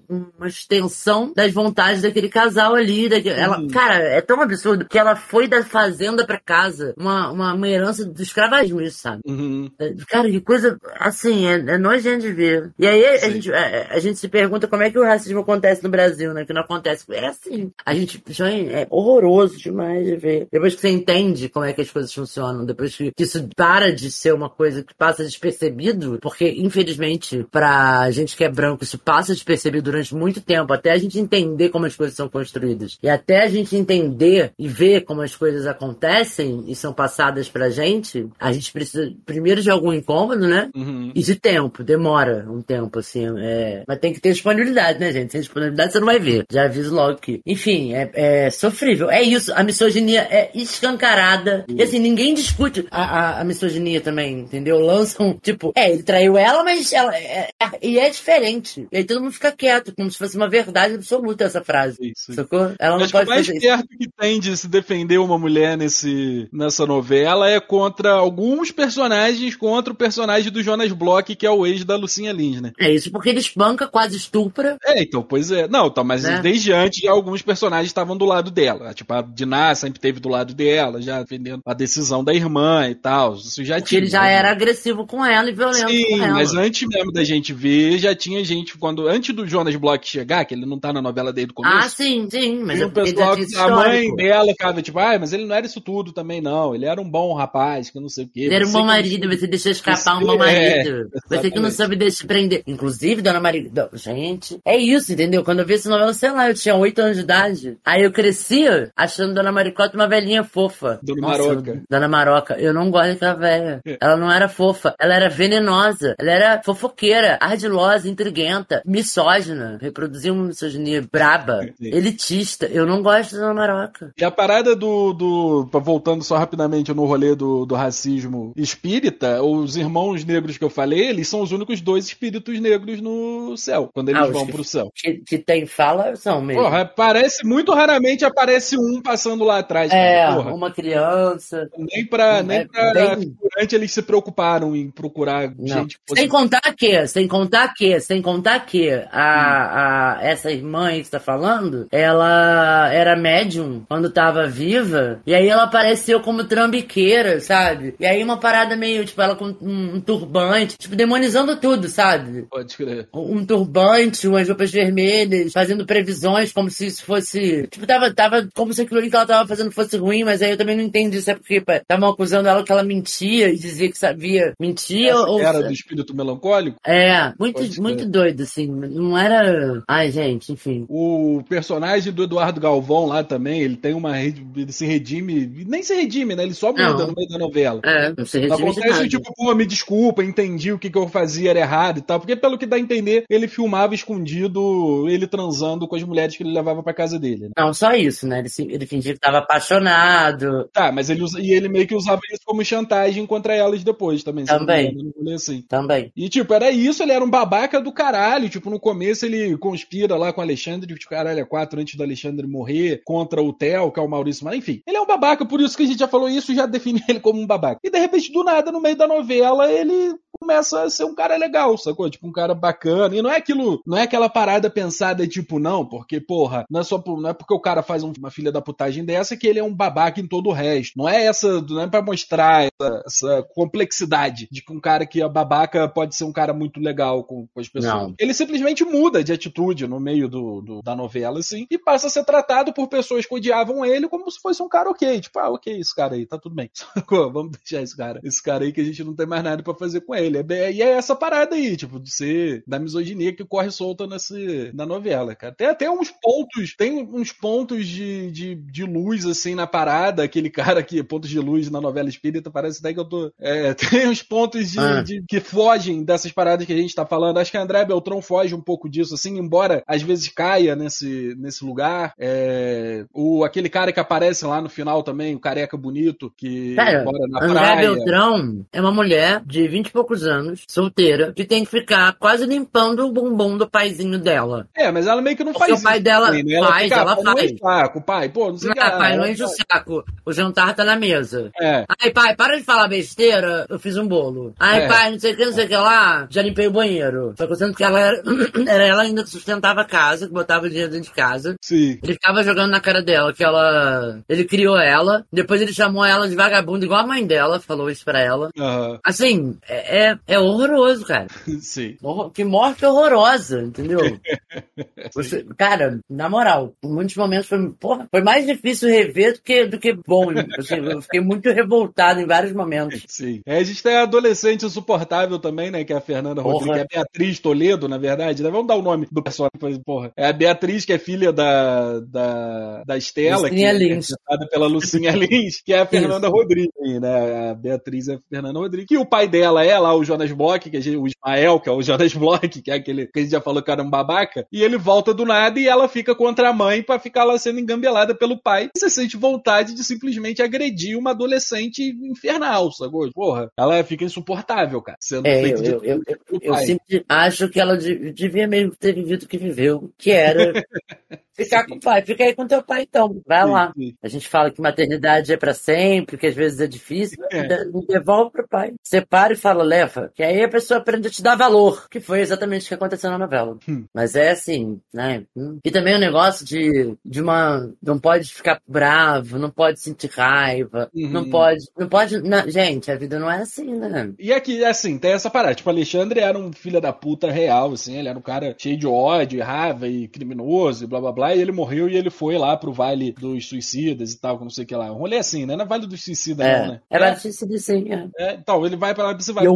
uma extensão das vontades daquele casal ali. Daquele, ela, cara, é tão absurdo que ela foi da fazenda pra casa. Uma, uma, uma herança do escravagismo, isso, sabe? Uhum. É, Cara, que coisa, assim, é, é nojento de ver. E aí a Sim. gente, a, a gente se pergunta como é que o racismo acontece no Brasil, né? Que não acontece. É assim. A gente, é é horroroso demais de ver. Depois que você entende como é que as coisas funcionam, depois que, que isso para de ser uma coisa que passa despercebido, porque, infelizmente, pra gente que é branco, isso passa despercebido durante muito tempo, até a gente entender como as coisas são construídas. E até a gente entender e ver como as coisas acontecem e são passadas pra gente, a gente precisa, primeiro, de algum incômodo, né? Uhum. E de tempo, demora um tempo, assim. É... Mas tem que ter disponibilidade, né, gente? Sem disponibilidade você não vai ver. Já aviso logo que. Enfim, é, é sofrível. É isso, a misoginia é escancarada. E assim, ninguém discute a, a, a misoginia também, entendeu? Lançam, tipo, é, ele traiu ela, mas ela. É, é- e é diferente. Aí todo mundo fica quieto, como se fosse uma verdade absoluta essa frase. Isso. Sacou? Ela não Acho que o mais isso. perto que tem de se defender uma mulher nesse, nessa novela é contra alguns personagens, contra o personagem do Jonas Bloch, que é o ex da Lucinha Lins, né? É isso, porque ele espanca, quase estupra. É, então, pois é. Não, tá, mas Né? desde antes já alguns personagens estavam do lado dela. Tipo, a Diná sempre teve do lado dela, já defendendo a decisão da irmã e tal. Isso já Porque tinha. ele já né? era agressivo com ela e violento Sim, com ela. mas antes mesmo da gente ver, já tinha gente, quando antes do Jonas Bloch chegar, que ele não tá na novela desde o começo. Ah, sim, sim, mas é já pessoal que a mãe dela ficava tipo, ah, mas ele não era isso tudo também, não. Ele era um bom rapaz, que não sei o quê. Ele era um bom marido, você deixou escapar um bom é, marido. você que não soube deixar prender. Inclusive, Dona Maria. Gente, é isso, entendeu? Quando eu vi essa novela, sei lá, eu tinha 8 anos de idade. Aí eu crescia achando Dona Maricota uma velhinha fofa. Dona Nossa, Maroca. Dona Maroca. Eu não gosto daquela velha. Ela não era fofa. Ela era venenosa. Ela era fofoqueira, ardilosa, intriguenta, misógina. Reproduzia uma misoginia braba, Sim. elitista. Eu não gosto da Maroca. E a parada do, do. Voltando só rapidamente no rolê do, do racismo espírita, os irmãos negros que eu falei, eles são os únicos dois espíritos negros no céu, quando eles Ah, vão que- pro céu. Que, que tem fala são mesmo. Porra, parece, muito raramente aparece um passando lá atrás. é, cara, uma criança. Nem pra, É nem pra bem- figurante eles se preocuparam em procurar Não. gente Sem contar que, sem contar que, sem contar que a, a, essa irmã aí que você tá falando, ela era médium quando tava viva, e aí ela apareceu como trambiqueira, sabe? E aí uma parada meio, tipo, ela com um, turbante, tipo, demonizando tudo, sabe? Pode crer. um turbante, umas roupas vermelhas, fazendo previsões como se isso fosse. Tipo, tava, tava como se aquilo ali que ela tava fazendo fosse ruim, mas aí eu também não entendi se é porque estavam acusando ela que ela mentia e dizia que sabia. Mentia Essa ou. era do espírito melancólico. É, muito, muito doido, assim. Não era. Ai, gente, enfim. O personagem do Eduardo Galvão lá também, ele tem uma. Ele se redime. Nem se redime, né? Ele só muda Não. no meio da novela. É, não sei Não redime acontece tipo, pô, me desculpa, entendi o que, que eu fazia era errado e tal. Porque, pelo que dá a entender, ele filmava escondido ele transando com as mulheres que ele levava pra casa dele. Né? Não, só isso, né? Ele, se- ele fingia que tava apaixonado. Tá, mas ele e ele meio que usava isso como chantagem contra elas depois também. se Também. assim. Também. E, tipo, era isso, ele era um babaca do caralho. Tipo, no começo ele conspira lá com o Alexandre, de caralho, é quatro antes do Alexandre morrer, contra o Theo, que é o Maurício, mas enfim. Ele é um babaca, por isso que a gente já falou isso, já define ele como um babaca. E de repente, do nada, no meio da novela, ele começa a ser um cara legal, sacou? Tipo, um cara bacana. E não é aquilo, não é aquela parada pensada, tipo, não, porque, porra, não é só não é porque o cara faz uma filha da putagem dessa que ele é um babaca em todo o resto. Não é essa, não é pra mostrar essa, essa complexidade de que um cara que é babaca pode ser um cara muito legal com, com as pessoas. Não. Ele simplesmente muda de atitude no meio do, do- da novela, assim, e passa a ser tratado por pessoas que odiavam ele como se fosse um cara ok. Tipo, ah, ok, esse cara aí, tá tudo bem. Vamos deixar esse cara. Esse cara aí que a gente não tem mais nada pra fazer com ele. É e é essa parada aí, tipo, de ser da misoginia que corre solta nesse, na novela, cara. Tem até uns pontos, tem uns pontos de, de, de luz, assim, na parada. Aquele cara que, pontos de luz na novela espírita, parece até que eu tô. é, tem uns pontos de, Ah. de- que fogem dessas paradas que a gente tá falando. Acho que a André Beltrão foge um pouco disso, assim, embora às vezes caia nesse, nesse lugar. É, o, aquele cara que aparece lá no final também, o careca bonito, que Cara, mora na André praia. Beltrão é uma mulher de vinte e poucos anos, solteira, que tem que ficar quase limpando o bumbum do paizinho dela. É, mas ela meio que não Porque faz o pai isso dela também, né? faz, fica, ela "Ah, não faz." enche o saco, pai, pô, não sei o que. Ah, pai, não ela enche o saco. O jantar tá na mesa. É. Ai, pai, para de falar besteira. Eu fiz um bolo. Ai, É. pai, não sei o que, não sei o que lá. Já limpei o banheiro. Só que eu que ela era, era ela ainda que sustentava a casa, que botava o dinheiro dentro de casa. Sim. Ele ficava jogando na cara dela que ela. Ele criou ela. Depois ele chamou ela de vagabunda, igual a mãe dela, falou isso pra ela. Aham. Assim, é, é, é horroroso, cara. Sim. Horror- Que morte horrorosa, entendeu? Você- cara, na moral, em muitos momentos foi, porra, foi mais difícil rever do que, do que bom. Assim, eu fiquei muito revoltado em vários momentos. Sim. É, a gente tem a adolescente insuportável também, né? Que é a Fernanda Porra. Rodrigues, que é a Beatriz Toledo, na verdade. Né? Vamos dar o nome do personagem, porra. É a Beatriz, que é filha da, da, da Estela, Lucinha que Lins. é pela Lucinha Lins, que é a Fernanda Rodrigues, né? A Beatriz é a Fernanda Rodrigues. E o pai dela é lá o Jonas Bloch, que a gente, o Ismael, que é o Jonas Bloch, que é aquele que a gente já falou que era um babaca. E ele volta do nada e ela fica contra a mãe pra ficar lá sendo engambelada pelo pai. E você sente vontade de simplesmente agredir uma adolescente infernal, sacou? Porra, ela fica insuportável, cara. Sendo É, eu, eu, eu, eu sempre acho que ela devia mesmo ter vivido o que viveu, que era ficar com o pai. Fica aí com teu pai então, vai Sim, lá. sim. A gente fala que maternidade é pra sempre, que às vezes é difícil, É. de- devolve pro pai. Separa e fala, leva. Que aí a pessoa aprende a te dar valor, que foi exatamente o que aconteceu na novela. Hum. Mas é assim, né? Hum. E também o negócio de, de uma. Não pode ficar bravo, não pode sentir raiva, Uhum. não pode. Não pode. não- gente, a vida não é assim, né? E aqui, assim, tem essa parada. Tipo, Alexandre era um filho da puta real, assim. Ele era um cara cheio de ódio, raiva e criminoso e blá blá blá. E ele morreu e ele foi lá pro Vale dos Suicidas e tal, que não sei o que lá. Um rolê assim, né? Não é Vale dos Suicidas, É, não, né? é difícil de sim, é. É, então, ele vai pra lá pra você vai. Eu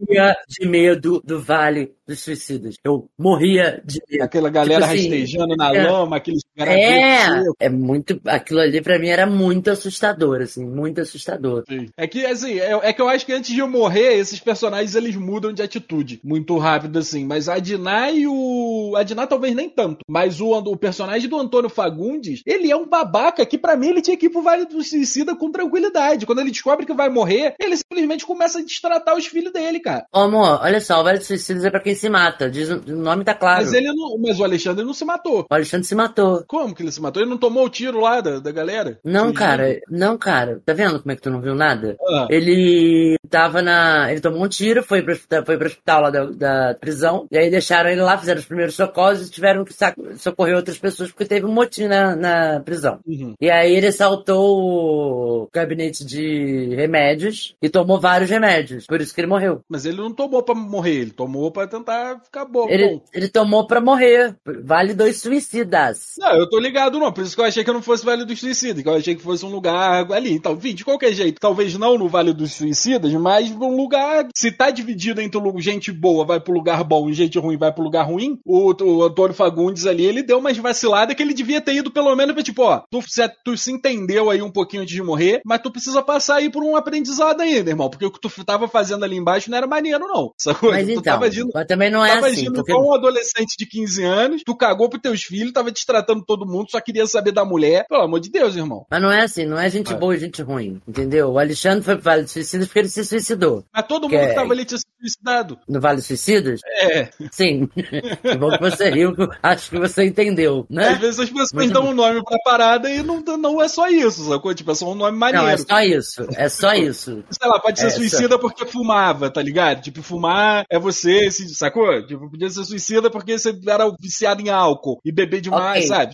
morria de medo do Vale dos Suicidas. Eu morria de medo. Aquela galera Tipo assim, rastejando na é. lama, aqueles É, gravetos é muito. Aquilo ali pra mim era muito assustador, assim, muito assustador. Sim. É que, assim, é, é que eu acho que antes de eu morrer, esses personagens eles mudam de atitude muito rápido, assim. Mas a Diná e o. A Diná talvez nem tanto. Mas o, o personagem do Antônio Fagundes, ele é um babaca que pra mim ele tinha que ir pro Vale do Suicida com tranquilidade. Quando ele descobre que vai morrer, ele simplesmente começa a destratar os filhos dele, cara. Ô, amor, olha só, o dos Suicidas é pra quem se mata. Diz, o nome tá claro. Mas ele não. Mas o Alexandre não se matou. O Alexandre se matou. Como que ele se matou? Ele não tomou o tiro lá da, da galera? Não, cara, não, cara. Tá vendo como é que tu não viu nada? Ah. Ele tava na. Ele tomou um tiro, foi pro, hospital- foi pro hospital lá da, da prisão, e aí deixaram ele lá, fizeram os primeiros socorros e tiveram que socorrer outras pessoas porque teve um motim na, na prisão. Uhum. E aí ele saltou o gabinete de remédios e tomou vários remédios. Por isso que ele morreu. Mas ele não tomou pra morrer, ele tomou pra tentar ficar bom. Ele, bom. ele tomou pra morrer. Vale dois suicidas. Não, eu tô ligado não, por isso que eu achei que não fosse Vale dos Suicidas, que eu achei que fosse um lugar ali. Então, enfim, de qualquer jeito, talvez não no Vale dos Suicidas, mas um lugar, se tá dividido entre gente boa vai pro lugar bom e gente ruim vai pro lugar ruim, o, o Antônio Fagundes ali, ele deu umas vaciladas que ele devia ter ido pelo menos pra tipo, ó, tu se, tu se entendeu aí um pouquinho antes de morrer, mas tu precisa passar aí por um aprendizado ainda, irmão, porque o que tu tava fazendo ali embaixo não era maneiro não, sacou? Mas tu então, tava agindo mas também não é tava assim. agindo Porque... um adolescente de 15 anos, tu cagou pros teus filhos, tava destratando todo mundo, só queria saber da mulher. Pelo amor de Deus, irmão. Mas não é assim, não é gente É. boa e gente ruim, entendeu? O Alexandre foi dos Suicidas porque ele se suicidou. Mas todo Que mundo é- que tava ali suicidado. No Vale Suicidas? É. Sim. que bom que você riu, acho que você entendeu, né? Às vezes as pessoas Muito dão um nome pra parada e não, não é só isso, sacou? Tipo, é só um nome maneiro. Não, é só isso. É só isso. Sei lá, pode ser É, suicida porque fumava, tá ligado? Tipo, fumar é você, sacou? Tipo, podia ser suicida porque você era viciado em álcool e beber demais, Ok. sabe?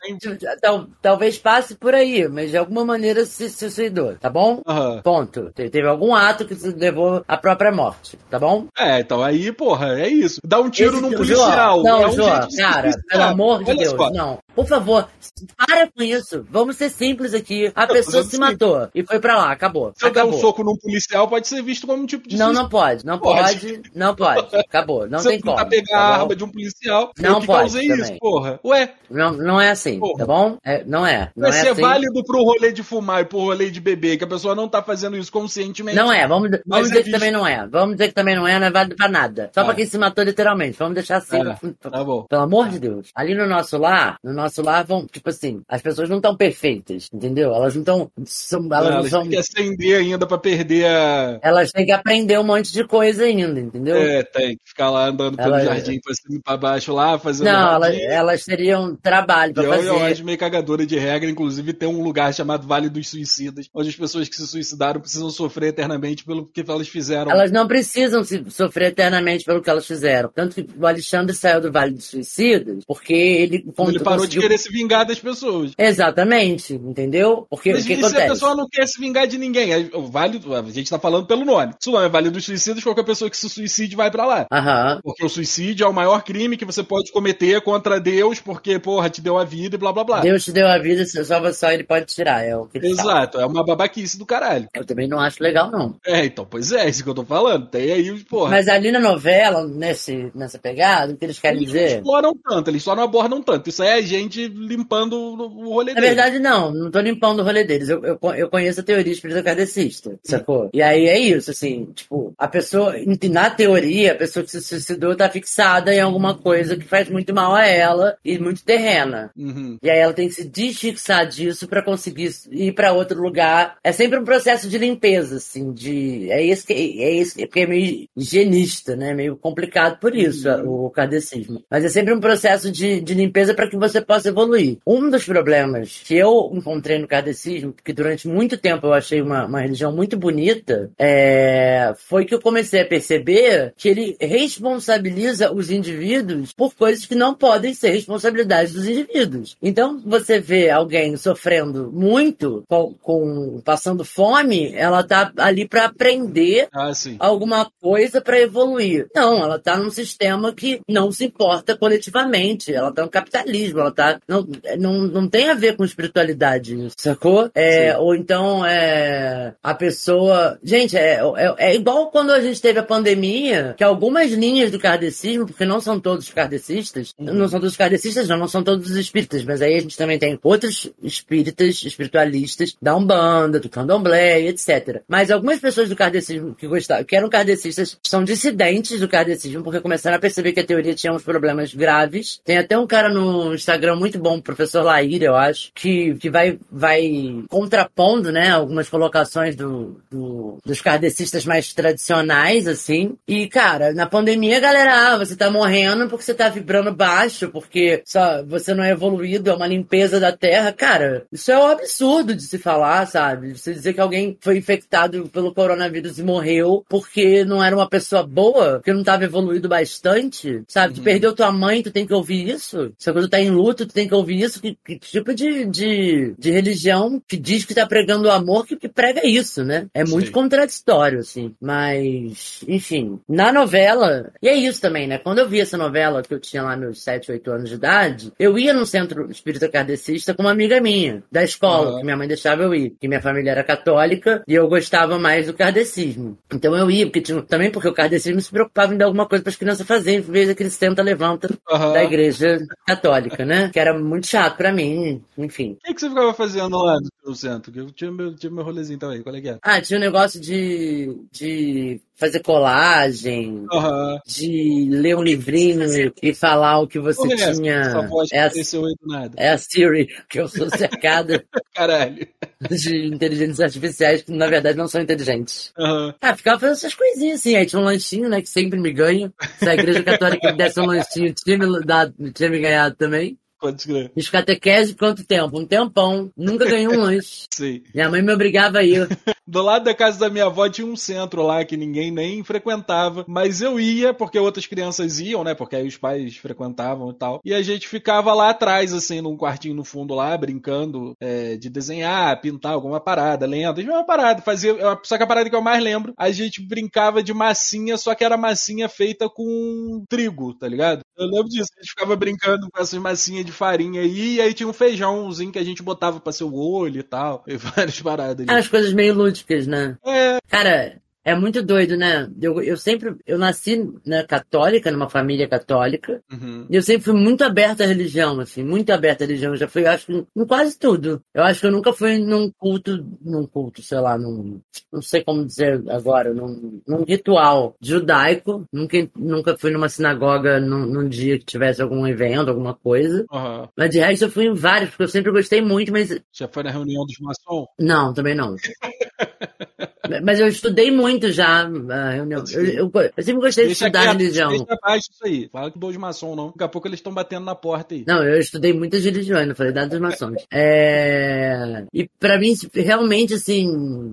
Tal- talvez passe por aí, mas de alguma maneira se se suicidou, tá bom? Aham. Ponto. Te- Teve algum ato que levou à própria morte, tá bom? É, então aí, porra, é isso. Dá um tiro Esse- num policial. Não, é um se cara, pelo amor de Olha Deus, só. não. Por favor, para com isso. Vamos ser simples aqui. A pessoa fazendo se matou e foi pra lá, acabou. Se eu der acabou. um soco num policial, pode ser visto como um tipo de Não, suicídio. não pode, não Pode. pode, não pode. Acabou, não Se tem como. pegar tá a arma de um policial, Não eu que pode causei também. isso, porra. Ué, Não, não é assim, Porra. tá bom? É, não é. Não vai é ser assim. válido pro rolê de fumar e pro rolê de beber, que a pessoa não tá fazendo isso conscientemente. Não é, vamos, vamos é dizer que visto. também não é. Vamos dizer que também não é, não é válido pra nada. Só Tá. pra quem se matou literalmente. Vamos deixar assim. Tá, tá bom. Pelo amor de Deus. Ali no nosso lar, no nosso lar vão, tipo assim, as pessoas não estão perfeitas, entendeu? Elas não estão. São, elas Não, não elas são. têm que acender ainda pra perder a. Elas têm que aprender um monte de coisa ainda, entendeu? É, tem que ficar lá andando pelo jardim pra cima e pra baixo lá, fazendo. não, elas, elas teriam trabalho pra E eu, eu fazer. acho meio cagadora de regra, inclusive tem um lugar chamado Vale dos Suicidas, onde as pessoas que se suicidaram precisam sofrer eternamente pelo que elas fizeram. Elas não precisam se sofrer eternamente pelo que elas fizeram. Tanto que o Alexandre saiu do Vale dos Suicidas porque ele, ele parou conseguiu- de querer se vingar das pessoas. Exatamente, entendeu? Porque Mas o que e se a acontece? pessoa não quer se vingar de ninguém? É, vale, a gente tá falando pelo nome. Se o nome é Vale dos Suicidas, qualquer pessoa que se suicide vai pra lá. Aham. Porque o suicídio é o maior crime que você pode cometer contra Deus, porque, porra, te deu a vida e blá blá blá. Deus te deu a vida, só você só ele pode tirar. É o que. Exato, é uma babaquice do caralho. Eu também não acho legal, não. É, então, pois é, é isso que eu tô falando. Tem aí, porra. Mas ali na novela, nesse, nessa pegada, o que eles querem eles dizer. exploram tanto, eles só não abordam tanto. Isso aí é a gente limpando o rolê Na verdade, não, não tô limpando o rolê deles. Eu, eu, eu conheço a teoria espírita kardecista, sacou? E aí é isso, assim, tipo, a pessoa, na teoria, a pessoa que se suicidou tá fixada em alguma coisa que faz muito mal a ela e muito terrena. Uhum. E aí ela tem que se desfixar disso pra conseguir ir pra outro lugar. É sempre um processo de limpeza, assim, de é isso que é isso porque é meio higienista, né? Meio complicado por isso o kardecismo. Mas é sempre um processo de, de limpeza para que você possa evoluir. Um dos problemas que eu encontrei no kardecismo, que durante muito tempo eu achei uma, uma religião muito bonita, é, foi que eu comecei a perceber que ele responsabiliza os indivíduos por coisas que não podem ser responsabilidade dos indivíduos. Então, você vê alguém sofrendo muito, com, com- passando fome, ela tá ali para aprender Ah, alguma coisa para evoluir. Não, ela tá num sistema que não se importa coletivamente. Ela tá no capitalismo, ela tá. Não, não, não tem a ver com espiritualidade sacou? É, Sim. ou então é, a pessoa. Gente, é, é, é igual quando a gente teve a pandemia, que algumas linhas do kardecismo, porque não são todos kardecistas, não são todos kardecistas, não, não são todos os espíritas, mas aí a gente também tem outros espíritas, espiritualistas, da Umbanda, do Candomblé, etc. Mas algumas pessoas do kardecismo que gostavam, que eram kardecistas, são dissidentes do kardecismo, porque começaram a perceber que a teoria tinha uns problemas graves. Tem até um cara no Instagram muito bom, o professor Laíra, eu acho, que, que vai, vai contrapondo, né, algumas colocações do, do- dos kardecistas mais tradicionais, assim. E, cara, na pandemia, a galera, ah, você tá morrendo porque você tá vibrando baixo, porque só você não é evoluído, é uma limpeza da terra. Cara, isso é um absurdo de se falar, sabe? Você dizer que alguém foi infectado pelo coronavírus e morreu porque não era uma pessoa boa, porque não tava evoluído bastante, sabe? Tu perdeu tua mãe, tu tem que ouvir isso. Se quando tu tá em luto, tu tem que ouvir isso. Que, que tipo de, de, de religião que diz que tá pregando o amor que, que prega isso, né? É muito Sim. contraditório, assim. Mas, enfim, na novela, e é isso também, né? Quando eu vi essa novela, que eu tinha lá meus 7, 8 anos de idade, eu ia num centro espírita kardecista com uma amiga minha, da escola, Aham. que minha mãe deixava eu ir. Que minha família era católica e eu gostava mais do kardecismo. Então eu ia, porque tinha, também porque o kardecismo se preocupava em dar alguma coisa para as crianças fazerem, em vez daquele senta-levanta Aham. da igreja católica, né? Que era muito chato pra mim, enfim. O que, que você ficava fazendo lá no centro? Eu tinha meu, tinha meu rolezinho também, qual é que é? Ah, tinha um negócio de, de fazer colagem, Aham. de ler um livrinho e falar o que você é tinha. É a, é a Siri, que eu sou cercada. De inteligências artificiais que na verdade não são inteligentes. Aham. Ah, ficava fazendo essas coisinhas assim. Aí tinha um lanchinho, né, que sempre me ganha. Se a igreja católica me desse um lanchinho, tinha me, dado, tinha me ganhado também. Pode escrever. Fiz catequese quanto tempo? Um tempão. Nunca ganhei um lanche. Sim. Minha mãe me obrigava a ir. Do lado da casa da minha avó tinha um centro lá que ninguém nem frequentava, mas eu ia porque outras crianças iam, né? Porque aí os pais frequentavam e tal. E a gente ficava lá atrás, assim, num quartinho no fundo lá, brincando é, de desenhar, pintar alguma parada, lendo. Uma parada, fazia. Só que a parada que eu mais lembro, a gente brincava de massinha, só que era massinha feita com trigo, tá ligado? Eu lembro disso. A gente ficava brincando com essas massinhas de farinha aí, e aí tinha um feijãozinho que a gente botava pra ser o olho e tal. E várias paradas. Ah, As coisas meio né? É, Cara, é muito doido, né? Eu, eu sempre, eu nasci né, católica, numa família católica, uhum. e eu sempre fui muito aberta à religião, assim, muito aberta à religião. Eu já fui, acho, que em quase tudo. Eu acho que eu nunca fui num culto, num culto, sei lá, num, não sei como dizer agora, num, num ritual judaico. Nunca, nunca fui numa sinagoga num, num dia que tivesse algum evento, alguma coisa. Aham. Mas de resto eu fui em vários, porque eu sempre gostei muito, mas Já foi na reunião dos maçons? não, também não. Mas eu estudei muito já. Eu, eu- eu sempre gostei de estudar quieto, religião. Deixa abaixo isso aí. Fala que dos maçom não. Daqui a pouco eles estão batendo na porta aí. Não, eu estudei muitas religiões, não falei nada dos maçons. É... E pra mim, realmente, assim,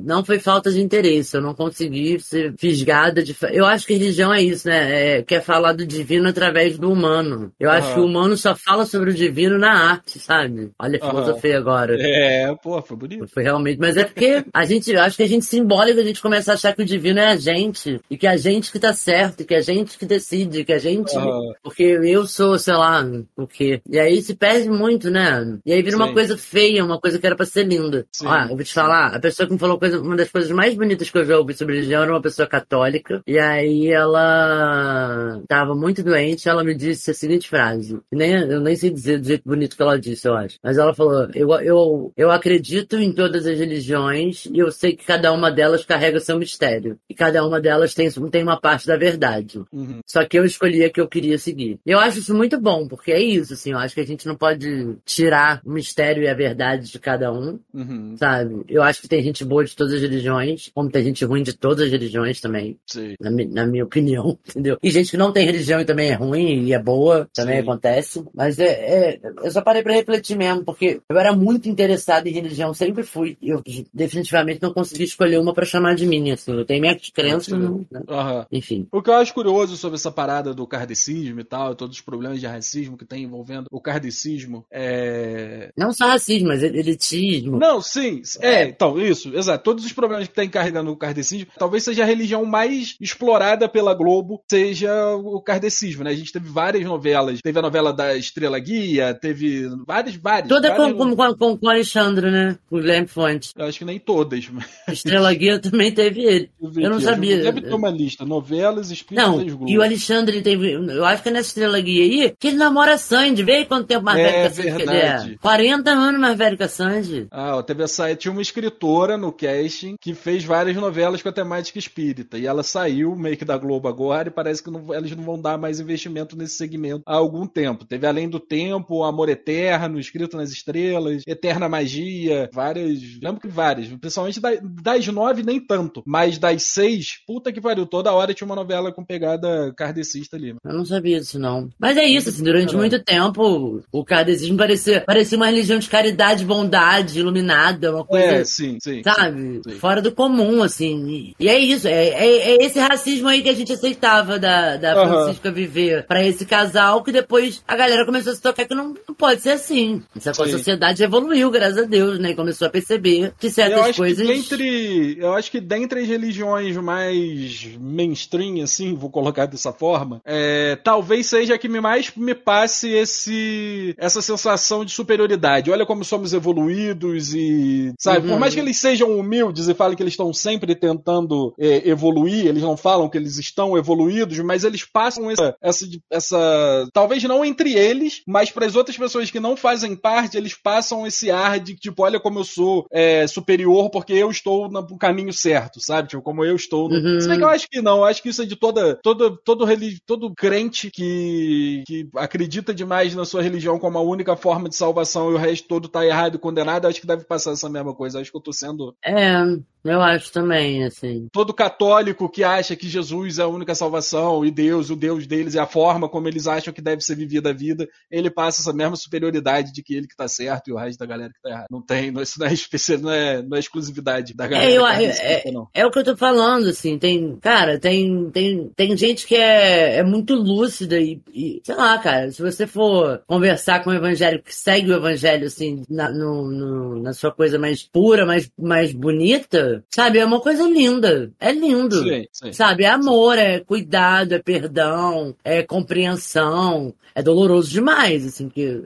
não foi falta de interesse. Eu não consegui ser fisgada de. Eu acho que religião é isso, né? É, quer falar do divino através do humano. Eu acho Aham. que o humano só fala sobre o divino na arte, sabe? Olha a filosofia agora. É, pô, foi bonito. Foi realmente, mas é porque a gente, acho que a gente simbólico, a gente começa a achar que o divino é a gente, e que é a gente que tá certo, que é a gente que decide, que a gente, Aham. porque eu sou, sei lá, o quê. E aí se perde muito, né? E aí vira uma Sim. coisa feia, uma coisa que era pra ser linda. Sim. Ó, eu vou te falar, a pessoa que me falou coisa, uma das coisas mais bonitas que eu já ouvi sobre religião era uma pessoa católica, e aí ela tava muito doente, ela me disse a seguinte frase, nem, eu nem sei dizer do jeito bonito que ela disse, eu acho, mas ela falou, eu, eu, eu acredito em todas as religiões, e eu sei que cada uma delas carrega seu mistério, e cada uma delas tem, tem uma parte da verdade. Uhum. Só que eu escolhi a que eu queria seguir. Eu acho isso muito bom, porque é isso, assim, eu acho que a gente não pode tirar o mistério e a verdade de cada um, Uhum. sabe? Eu acho que tem gente boa de todas as religiões, como tem gente ruim de todas as religiões também, Sim. na, na minha opinião, entendeu? E gente que não tem religião e também é ruim e é boa, também Sim. acontece. Mas é, é- eu só parei pra refletir mesmo, porque eu era muito interessado em religião, sempre fui. Eu definitivamente não consegui escolher uma pra chamar de minha, assim. Eu tenho minhas crenças, né? Aham. enfim. O que eu acho curioso sobre essa parada do kardecismo e tal, todos os problemas de racismo que tem envolvendo o kardecismo, é. Não só racismo, mas elitismo. Não, sim. É, então, isso, exato. Todos os problemas que tem carregando o kardecismo, talvez seja a religião mais explorada pela Globo, seja o kardecismo, né? A gente teve várias novelas. Teve a novela da Estrela Guia, teve várias, várias. Toda várias com, com, com, com o Alexandre, né? Com o Guilherme Fonte. Eu acho que nem todas, mas. Estrela Guia também teve ele. Eu não sabia. Deve ter uma lista. Novelas explícitas Não, Globo. e o Alexandre teve. Eu acho que é nessa estrela guia aí que ele namora a Sandy. Vê quanto tempo mais É velho que a Sandy que ele verdade. é. 40 anos mais velho que a Sandy. Ah, ó, teve essa, tinha uma escritora no casting que fez várias novelas com a temática espírita. E ela saiu meio que da Globo agora e parece que não- eles não vão dar mais investimento nesse segmento há algum tempo. Teve Além do Tempo, Amor Eterno, Escrito nas Estrelas, Eterna Magia, várias. Lembro que várias. Principalmente da- das nove, nem tanto. Mas das seis, puta que pariu. Toda hora tinha uma novela com pegada kardecista ali. Eu não sabia disso, não. Mas é isso, assim, durante muito tempo o kardecismo parecia, parecia uma religião de caridade, bondade, iluminada, uma coisa. É, sim, sim. Sabe? sim. Fora do comum, assim. E, e é isso, é, é- é esse racismo aí que a gente aceitava da, da Aham. Francisca viver pra esse casal, que depois a galera começou a se tocar que não, não pode ser assim. Sacou? A Sim. sociedade evoluiu, graças a Deus, né? E começou a perceber que certas coisas. que dentre, eu acho que dentre as religiões mais mainstream, assim, vou colocar dessa forma, é, talvez seja a que mais me passe esse, essa sensação de superioridade. Olha como somos evoluídos e, sabe, por Uhum. mais que eles sejam humildes e falem que eles estão sempre tentando é, evoluir, eles não falam que eles estão evoluídos, mas eles passam essa, essa, essa talvez não entre eles, mas para as outras pessoas que não fazem parte, eles passam esse ar de tipo, olha como eu sou é, superior porque eu estou no caminho certo, sabe? Tipo, como eu estou no. Uhum. Se bem que eu acho que não, eu acho que isso é de toda. Todo, todo, religi... todo crente que, que acredita demais na sua religião como a única forma de salvação e o resto todo tá errado e condenado, eu acho que deve passar essa mesma coisa. Eu acho que eu tô sendo. É, eu acho também, assim. Todo católico que acha que Jesus é a única salvação e Deus, o Deus deles, é a forma como eles acham que deve ser vivida a vida, ele passa essa mesma superioridade de que ele que tá certo e o resto da galera que tá errado. Não tem, não, isso não é, especial, não é, não é exclusividade da galera. É, eu, que é, não. é, é o que eu tô falando, assim, tem, cara, tem, tem, tem gente que é, é muito lúcida e, e, sei lá, cara, se você for conversar com um evangélico que segue o evangelho, assim, na, no, no- na sua coisa mais pura, mais, mais bonita, sabe, é uma coisa linda, é lindo. Sim, sim. Sabe, é amor, é cuidado, é perdão, é compreensão. É doloroso demais, assim, que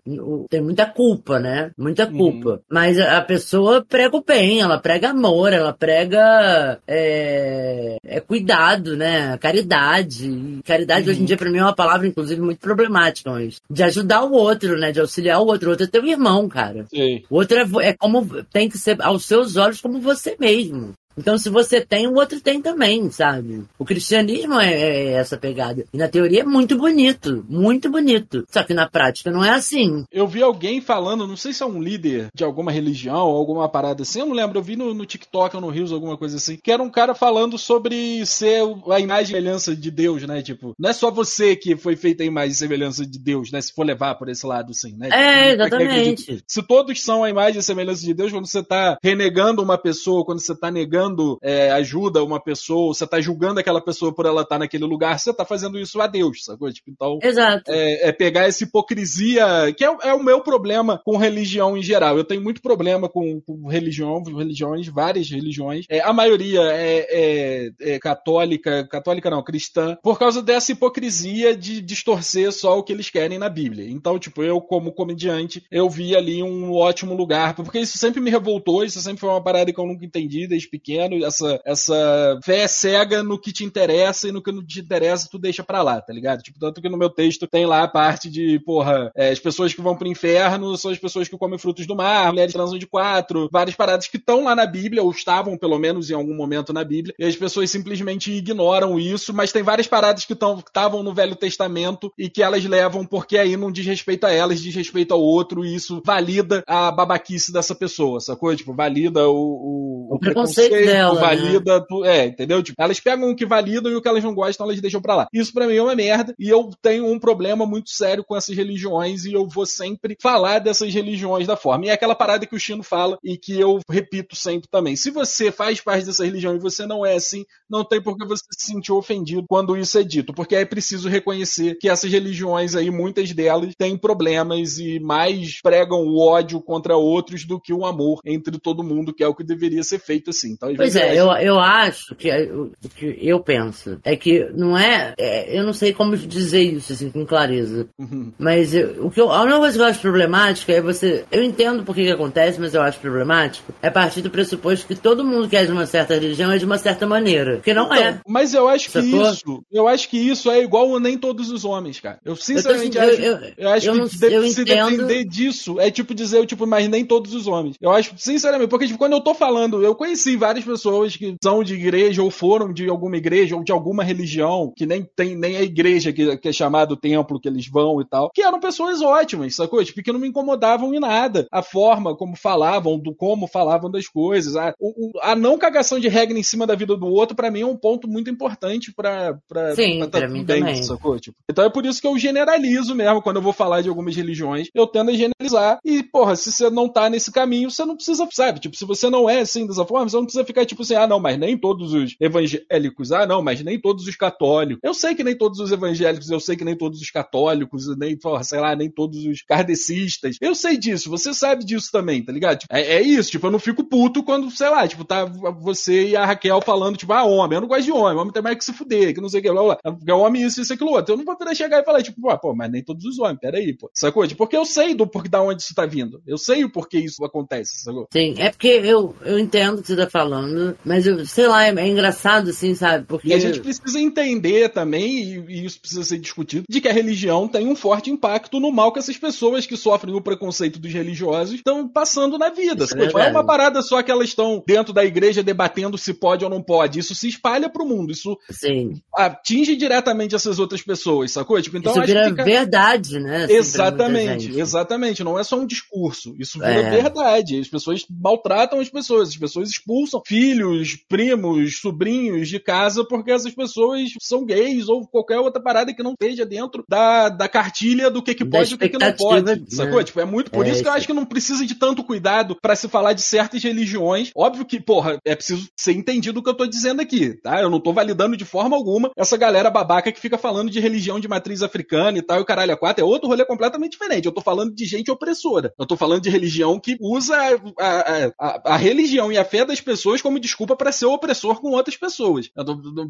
tem muita culpa, né? Muita culpa. Mas a pessoa prega o bem, ela prega amor, ela prega é, é cuidado, né? Caridade. E caridade hoje em dia pra mim é uma palavra, inclusive, muito problemática, mas de ajudar o outro, né? De auxiliar o outro. O outro é teu irmão, cara. Sim. O outro é, é como tem que ser aos seus olhos como você mesmo. Mm. Então, se você tem, o outro tem também, sabe? O cristianismo é, é essa pegada. E na teoria é muito bonito, muito bonito. Só que na prática não é assim. Eu vi alguém falando, não sei se é um líder de alguma religião ou alguma parada assim, eu não lembro, eu vi no, no TikTok ou no Rios alguma coisa assim, que era um cara falando sobre ser a imagem e semelhança de Deus, né? Tipo, não é só você que foi feita a imagem e semelhança de Deus, né? Se for levar por esse lado, assim, né? É, Tipo, exatamente. Se todos são a imagem e semelhança de Deus, quando você tá renegando uma pessoa, quando você tá negando é, ajuda a uma pessoa, você tá julgando aquela pessoa por ela estar naquele lugar, você tá fazendo isso a Deus, sacou? Tipo, então, Exato. é, é pegar essa hipocrisia, que é, o- é o meu problema com religião em geral. Eu tenho muito problema com, com religião, religiões, várias religiões. É, a maioria é, é- é católica, católica não, cristã, por causa dessa hipocrisia de distorcer só o que eles querem na Bíblia. Então, tipo, eu como comediante, eu vi ali um ótimo lugar, porque isso sempre me revoltou, isso sempre foi uma parada que eu nunca entendi desde pequeno, essa, essa fé cega no que te interessa e no que não te interessa tu deixa pra lá, tá ligado? Tipo, tanto que no meu texto tem lá a parte de, porra, é, as pessoas que vão pro inferno são as pessoas que comem frutos do mar, mulheres transam de quatro, várias paradas que estão lá na Bíblia, ou estavam pelo menos em algum momento na Bíblia, e as pessoas simplesmente ignoram isso, mas tem várias paradas que estavam no Velho Testamento e que elas levam porque aí não diz respeito a elas, diz respeito ao outro, e isso valida a babaquice dessa pessoa, sacou? Tipo, valida o, o, O preconceito dela, né? valida tu- é, entendeu? Tipo, elas pegam o que validam e o que elas não gostam, elas deixam pra lá. Isso pra mim é uma merda e eu tenho um problema muito sério com essas religiões e eu vou sempre falar dessas religiões da forma. E é aquela parada que o Chino fala e que eu repito sempre também. Se você faz parte dessa religião e você não é assim, não tem por que você se sentir ofendido quando isso é dito, porque é preciso reconhecer que essas religiões aí, muitas delas, têm problemas e mais pregam o ódio contra outros do que o amor entre todo mundo, que é o que deveria ser feito assim. Então, Pois é, eu, eu acho que é, o que eu penso é que não é, é, eu não sei como dizer isso assim com clareza, Uhum. mas eu- o que eu, a única coisa que eu acho problemática é você, eu entendo por que que acontece, mas eu acho problemático é partir do pressuposto que todo mundo que é de uma certa religião é de uma certa maneira, porque não é. Então, Mas eu acho que isso, eu acho que isso é igual a nem todos os homens, cara. Eu sinceramente eu- acho, eu- eu acho eu que não- de- se depender disso, é tipo dizer, tipo, mas nem todos os homens. Eu acho, sinceramente, porque tipo, quando eu tô falando, eu conheci várias pessoas que são de igreja ou foram de alguma igreja ou de alguma religião, que nem tem nem a igreja que, que é chamado templo que eles vão e tal, que eram pessoas ótimas, sacou? Tipo, que não me incomodavam em nada. A forma como falavam, do como falavam das coisas, a, o- o- a não cagação de regra em cima da vida do outro, pra mim é um ponto muito importante pra, pra, Sim, tá pra tudo mim bem, também. sacou? Tipo, então é por isso que eu generalizo mesmo, quando eu vou falar de algumas religiões, eu tendo a generalizar e, porra, se você não tá nesse caminho, você não precisa, sabe? Tipo, se você não é assim dessa forma, você não precisa ficar tipo assim, ah, não, mas nem todos os evangélicos, ah, não, mas nem todos os católicos. Eu sei que nem todos os evangélicos, eu sei que nem todos os católicos, nem, sei lá, nem todos os kardecistas. Eu sei disso, você sabe disso também, tá ligado? Tipo, é, é isso, tipo, eu não fico puto quando, sei lá, tipo, tá você e a Raquel falando, tipo, ah, homem, eu não gosto de homem, homem tem mais que se fuder, que não sei o que, blá, blá, blá. porque é homem isso, isso, aquilo outro. Eu não vou poder chegar e falar, tipo, pô, pô, mas nem todos os homens, peraí, pô. Sacou? Tipo, porque eu sei do porquê da onde isso tá vindo. Eu sei o porquê isso acontece, sacou? Sim, é porque eu, eu entendo o que você tá falando. Falando, mas eu, sei lá, é, é engraçado, assim, sabe? Porque. E a gente precisa entender também, e, e isso precisa ser discutido, de que a religião tem um forte impacto no mal que essas pessoas que sofrem o preconceito dos religiosos estão passando na vida. É Não é verdade. uma parada só que elas estão dentro da igreja debatendo se pode ou não pode. Isso se espalha pro mundo. Isso Sim. atinge diretamente essas outras pessoas, sacou? Tipo, então isso vira fica- verdade, né? assim, Exatamente, exatamente. Não é só um discurso. Isso vira É. verdade. As pessoas maltratam as pessoas. As pessoas expulsam filhos, primos, sobrinhos de casa porque essas pessoas são gays ou qualquer outra parada que não esteja dentro da, da cartilha do que, que pode e o que, que não pode. Sacou? né? Tipo, é muito por É, isso que eu acho que não precisa de tanto cuidado pra se falar de certas religiões. Óbvio que, porra, é preciso ser entendido o que eu tô dizendo aqui, tá? Eu não tô validando de forma alguma essa galera babaca que fica falando de religião de matriz africana e tal, e o caralho a quatro. É outro rolê completamente diferente. Eu tô falando de gente opressora. Eu tô falando de religião que usa a, a, a, a religião e a fé das pessoas como desculpa pra ser opressor com outras pessoas.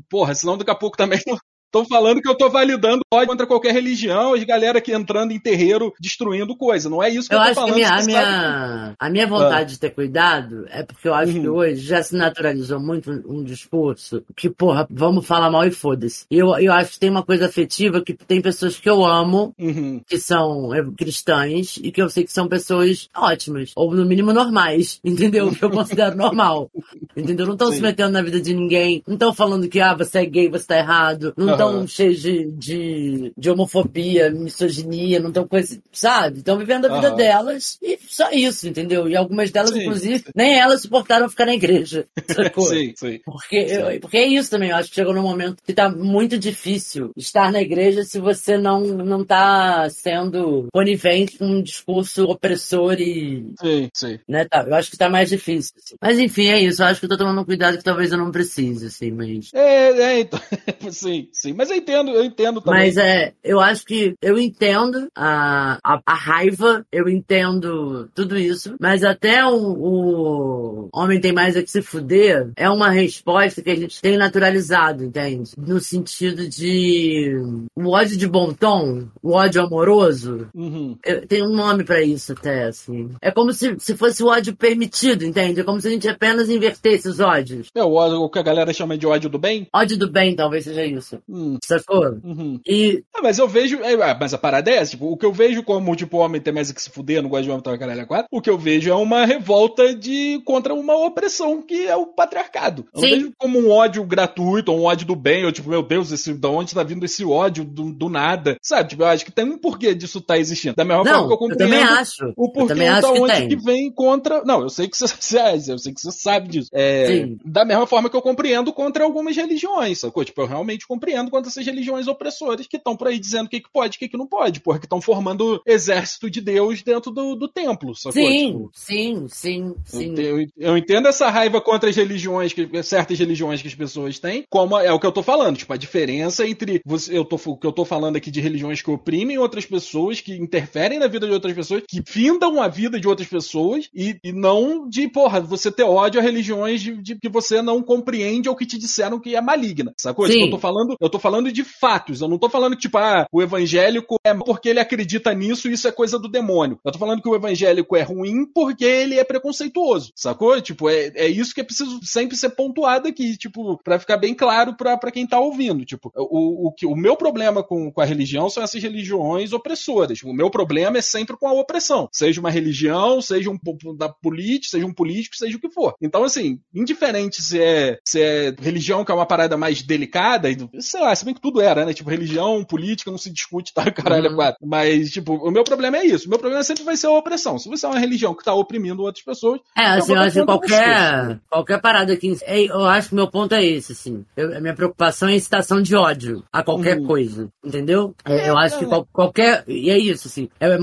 Porra, senão daqui a pouco também. Tô falando que eu tô validando ódio contra qualquer religião, as galera aqui entrando em terreiro destruindo coisa. Não é isso que eu, Eu tô acho que falando. minha, a, que- minha, a minha vontade de ter cuidado é porque eu acho que Uhum. hoje já se naturalizou muito um, um discurso que, porra, vamos falar mal e foda-se. Eu, eu acho que tem uma coisa afetiva que tem pessoas que eu amo, Uhum. que são eh, cristãs, e que eu sei que são pessoas ótimas, ou no mínimo normais, entendeu? Que eu considero normal. Entendeu? Não estão se metendo na vida de ninguém, não estão falando que, ah, você é gay, você tá errado, não estão Aham. cheios de, de, de homofobia, misoginia, não estão coisa, sabe? Estão vivendo a vida Aham. delas e só isso, entendeu? E algumas delas, Sim. inclusive, nem elas suportaram ficar na igreja. Sacou? Sim, sim. Porque, eu- porque é isso também, eu acho que chegou num momento que tá muito difícil estar na igreja se você não, não tá sendo conivente com um discurso opressor e. Sim, sim. Né, tá, eu acho que tá mais difícil. assim. Mas enfim, é isso. Eu acho que eu tô tomando um cuidado que talvez eu não precise, assim, mas. É, é, então, sim, sim. Mas eu entendo, eu entendo também. Mas é, eu acho que eu entendo a, a, a raiva, eu entendo tudo isso, mas até o, o Homem Tem Mais é que se fuder é uma resposta que a gente tem naturalizado, entende? No sentido de o ódio de bom tom, o ódio amoroso, Uhum. eu- tem um nome pra isso até, assim. É como se, se fosse o ódio permitido, entende? É como se a gente apenas invertesse os ódios. É o ódio, o que a galera chama de ódio do bem? Ódio do bem, talvez seja isso. Hum. Sacou? Uhum. E Ah, mas eu vejo. é, ah, mas a parada é essa, tipo, o que eu vejo como, tipo, homem tem mais que se fuder, não gosta de homem tá caralho a quatro, o que eu vejo é uma revolta de contra uma opressão que é o patriarcado. Eu Sim. vejo como um ódio gratuito, um ódio do bem, ou tipo, meu Deus, esse, da onde tá vindo esse ódio do, do nada? Sabe? Tipo, eu acho que tem um porquê disso tá existindo. Da mesma forma não, que eu eu compreendo. também acho. O Eu porquê da acho que onde tem. que vem contra. Não, eu sei que você, eu sei que você sabe disso. É, da mesma forma que eu compreendo contra algumas religiões, sacou? Tipo, eu realmente compreendo contra essas religiões opressoras que estão por aí dizendo o que, que pode e o que, que não pode, porque estão formando exército de Deus dentro do, do templo, sacou? Sim, Tipo, sim, sim, sim. eu, eu entendo essa raiva contra as religiões, que, certas religiões que as pessoas têm, como é o que eu tô falando, tipo, a diferença entre você, eu tô, o que eu tô falando aqui de religiões que oprimem outras pessoas, que interferem na vida de outras pessoas, que findam a vida de outras pessoas, e, e não de, porra, você ter ódio a religiões de, de que você não compreende ou que te disseram que é maligna, sacou? Sim. Tipo, eu tô falando, eu tô falando de fatos, eu não tô falando, tipo, ah, o evangélico é porque ele acredita nisso e isso é coisa do demônio. Eu tô falando que o evangélico é ruim porque ele é preconceituoso, sacou? Tipo, é, é isso que é preciso sempre ser pontuado aqui, tipo, pra ficar bem claro pra quem tá ouvindo. Tipo, o, o, que, o meu problema com, com a religião são essas religiões opressoras. O meu problema é sempre com a opressão. Seja uma religião, seja um da política, seja um político, seja o que for. Então, assim, indiferente se é, se é religião, que é uma parada mais delicada, sei lá, se bem que tudo era, né? Tipo, religião, política, não se discute, tá? Caralho, é Uhum. quatro. Mas, tipo, o meu problema é isso. O meu problema sempre vai ser a opressão. Se você é uma religião que tá oprimindo outras pessoas, É, assim, vou eu acho qualquer, qualquer parada aqui. é, Eu acho que meu ponto é esse, assim. Eu- a minha preocupação é a incitação de ódio a qualquer Uhum. coisa, entendeu? É, eu acho que qual- qualquer. E é isso, assim. É,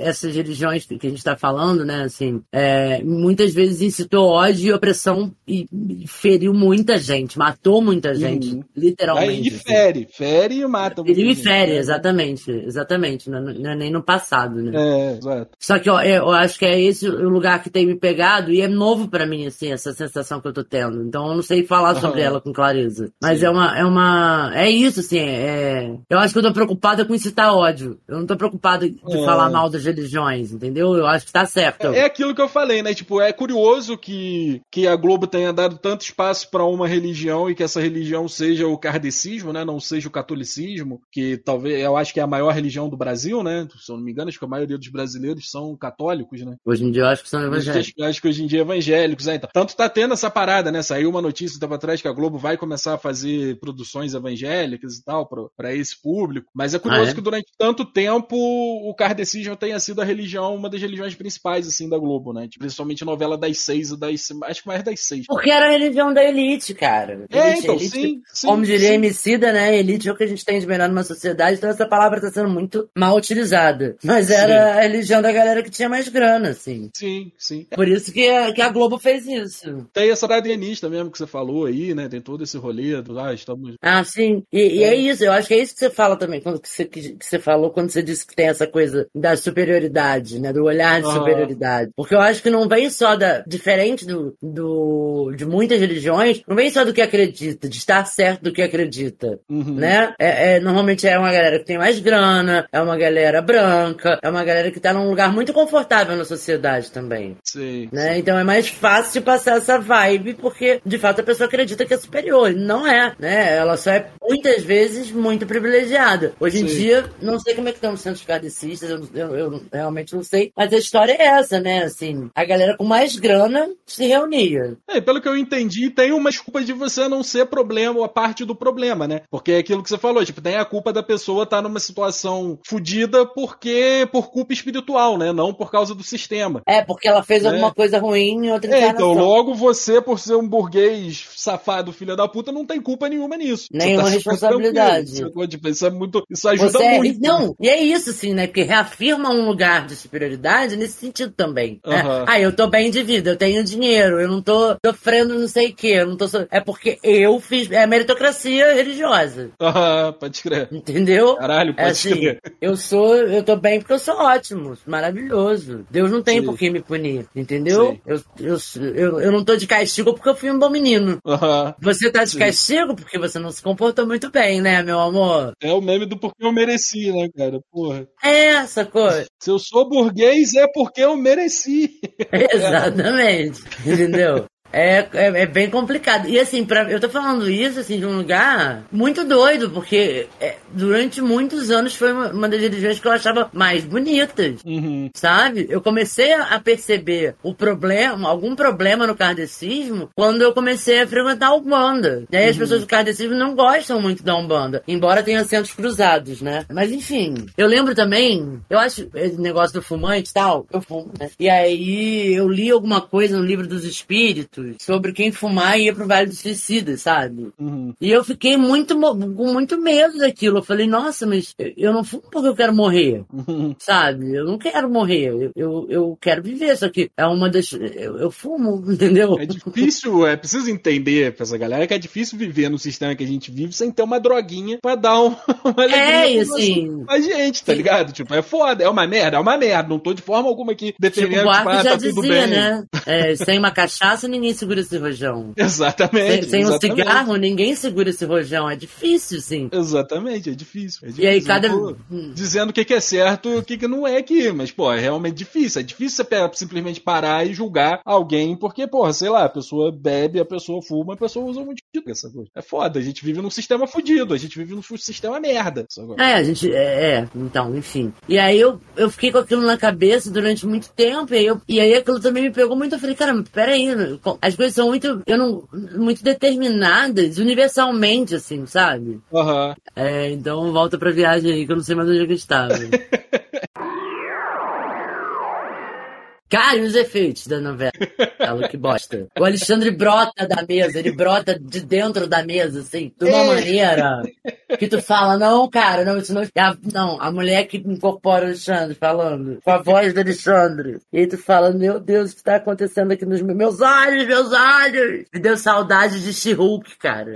essas religiões que a gente tá falando, né, assim, é, muitas vezes incitou ódio e opressão e, feriu muita gente, matou muita gente, Uhum. literalmente. Aí, assim. Fere, fere e mata. muita Perigo e gente. fere, exatamente. Exatamente. Não, não é nem no passado, né? É, exato. Só que ó, eu acho que é esse o lugar que tem me pegado e é novo pra mim, assim, essa sensação que eu tô tendo. Então eu não sei falar sobre ela com clareza. Mas Sim. é uma, é uma. É isso, assim. É... Eu acho que eu tô preocupada com incitar ódio. Eu não tô preocupada de É. falar mal das religiões, entendeu? Eu acho que tá certo. É aquilo que eu falei, né? Tipo, é curioso que, que a Globo tenha dado tanto espaço pra uma religião e que essa religião seja o kardecismo, né? Não seja o catolicismo, que talvez eu acho que é a maior religião do Brasil, né? Se eu não me engano, acho que a maioria dos brasileiros são católicos, né? Hoje em dia eu acho que são evangélicos. acho que hoje em dia é evangélicos, né? Então, tanto tá tendo essa parada, né? Saiu uma notícia um tempo atrás que a Globo vai começar a fazer produções evangélicas e tal pra- pra esse público. Mas é curioso Ah, é? que durante tanto tempo o kardecismo tenha sido a religião, uma das religiões principais, assim, da Globo, né? Tipo, principalmente novela das seis e das... Acho que mais das seis. Porque era a religião da elite, cara. É, Elite, então, elite, sim, sim, Como diria sim. Emicida, né? Elite é o que a gente tem de melhor numa sociedade, então essa palavra tá sendo muito mal utilizada. Mas era Sim. a religião da galera que tinha mais grana, assim. Sim, sim. Por isso que a, que a Globo fez isso. Tem essa parada alienista mesmo que você falou aí, né? Tem todo esse rolê do, ah, estamos... Ah, sim. E, e é isso, eu acho que é isso que você fala também, quando que você, que, que você falou quando você disse que tem essa coisa da superioridade, né? Do olhar de Aham. superioridade. Porque eu acho que não vem só da. Diferente do, do de muitas religiões, não vem só do que acredita, de estar certo do que acredita. Uhum. Né? É, é- normalmente é uma galera que tem mais grana, é uma galera branca, é uma galera que tá num lugar muito confortável na sociedade também. Sim. Né? Então é mais fácil de passar essa vibe, porque de fato a pessoa acredita que é superior. Não é, né? Ela só é muitas vezes muito privilegiada. Hoje em Sim. dia, não sei como é que estão os centros kardecistas, eu, eu, eu realmente não sei. Mas a história é essa, né? Assim, a galera com mais grana se reunia. É, pelo que eu entendi, tem uma desculpa de você não ser problema, ou a parte do problema, né? Porque é aquilo que você falou, tipo, tem a culpa da pessoa estar numa situação fodida porque por culpa espiritual, né? Não por causa do sistema. É, porque ela fez É. alguma coisa ruim em outra É, encarnação. então, logo você, por ser um burguês safado, filho da puta, não tem culpa nenhuma nisso. Nenhuma super responsabilidade. Tipo, isso é muito. Isso ajuda é- muito. Não, e é isso, assim, né? Porque reafirma um lugar de superioridade nesse sentido também. né? Aham. Ah, eu tô bem de vida, eu tenho dinheiro, eu não tô sofrendo não sei o quê, eu não tô so... É porque eu fiz. É meritocracia religiosa. Ah, pode crer. Entendeu? Caralho, É pode assim, crer. eu sou, eu tô bem porque eu sou ótimo, maravilhoso. Deus não tem Sim. por que me punir, entendeu? Sim. Eu, eu, eu, eu não tô de castigo porque eu fui um bom menino. Você tá de Sim. castigo porque você não se comportou muito bem, né, meu amor? É o meme do porque eu mereci, né, cara? Porra. É, sacou? Se eu sou burguês é porque eu mereci. Exatamente. Entendeu? É, é, é bem complicado. E assim, pra, eu tô falando isso assim, de um lugar muito doido, porque é, durante muitos anos foi uma, uma das religiões que eu achava mais bonitas. Uhum. Sabe? Eu comecei a perceber o problema, algum problema no kardecismo, quando eu comecei a frequentar a Umbanda. E aí as pessoas do kardecismo não gostam muito da Umbanda, embora tenha centros cruzados, né? Mas enfim, eu lembro também, eu acho, esse negócio do fumante e tal, eu fumo, né? E aí eu li alguma coisa no livro dos espíritos sobre quem fumar ia pro Vale dos Suicidas, sabe? Uhum. E eu fiquei muito, com muito medo daquilo. Eu falei, nossa, mas eu- não fumo porque eu quero morrer. Uhum. Sabe? Eu não quero morrer. Eu, eu, eu quero viver. Só que é uma das. Eu, eu fumo, entendeu? É difícil, é preciso entender pra essa galera que é difícil viver no sistema que a gente vive sem ter uma droguinha pra dar um- uma alegria É, e pra assim- a gente, tá ligado? Tipo, é foda, é uma merda, é uma merda. Não tô de forma alguma aqui Chico defendendo Buarque ah, já tá dizia, né? É, sem uma cachaça, ninguém segura esse rojão. Sem, Exatamente. sem um exatamente. cigarro, ninguém segura esse rojão. É difícil, sim. Exatamente, é difícil. é E aí, difícil. cada. Tô Dizendo o que, que é certo e o que, que não é aqui. Mas, pô, é realmente difícil. É difícil você simplesmente parar e julgar alguém porque, porra, sei lá, a pessoa bebe, a pessoa fuma, a pessoa usa muito de essa coisa. É foda. A gente vive num sistema fudido. A gente vive num sistema merda. É, a gente. É, é, então, enfim. E aí eu, eu fiquei com aquilo na cabeça durante muito tempo. E, aí eu, e aí aquilo também me pegou muito. Eu falei, cara, peraí, as coisas são muito. Eu não. Muito determinadas, universalmente, assim, sabe? Aham. É, então volta pra viagem aí, que eu não sei mais onde é que eu estava. Cara, e os efeitos da novela? que bosta. O Alexandre brota da mesa, ele brota de dentro da mesa, assim, de uma maneira que tu fala, não, cara, não, isso não. é a- não, a mulher que incorpora o Alexandre falando, com a voz do Alexandre. E aí tu fala, meu Deus, o que tá acontecendo aqui nos meus, olhos, meus olhos? Me deu saudade de She-Hulk, cara.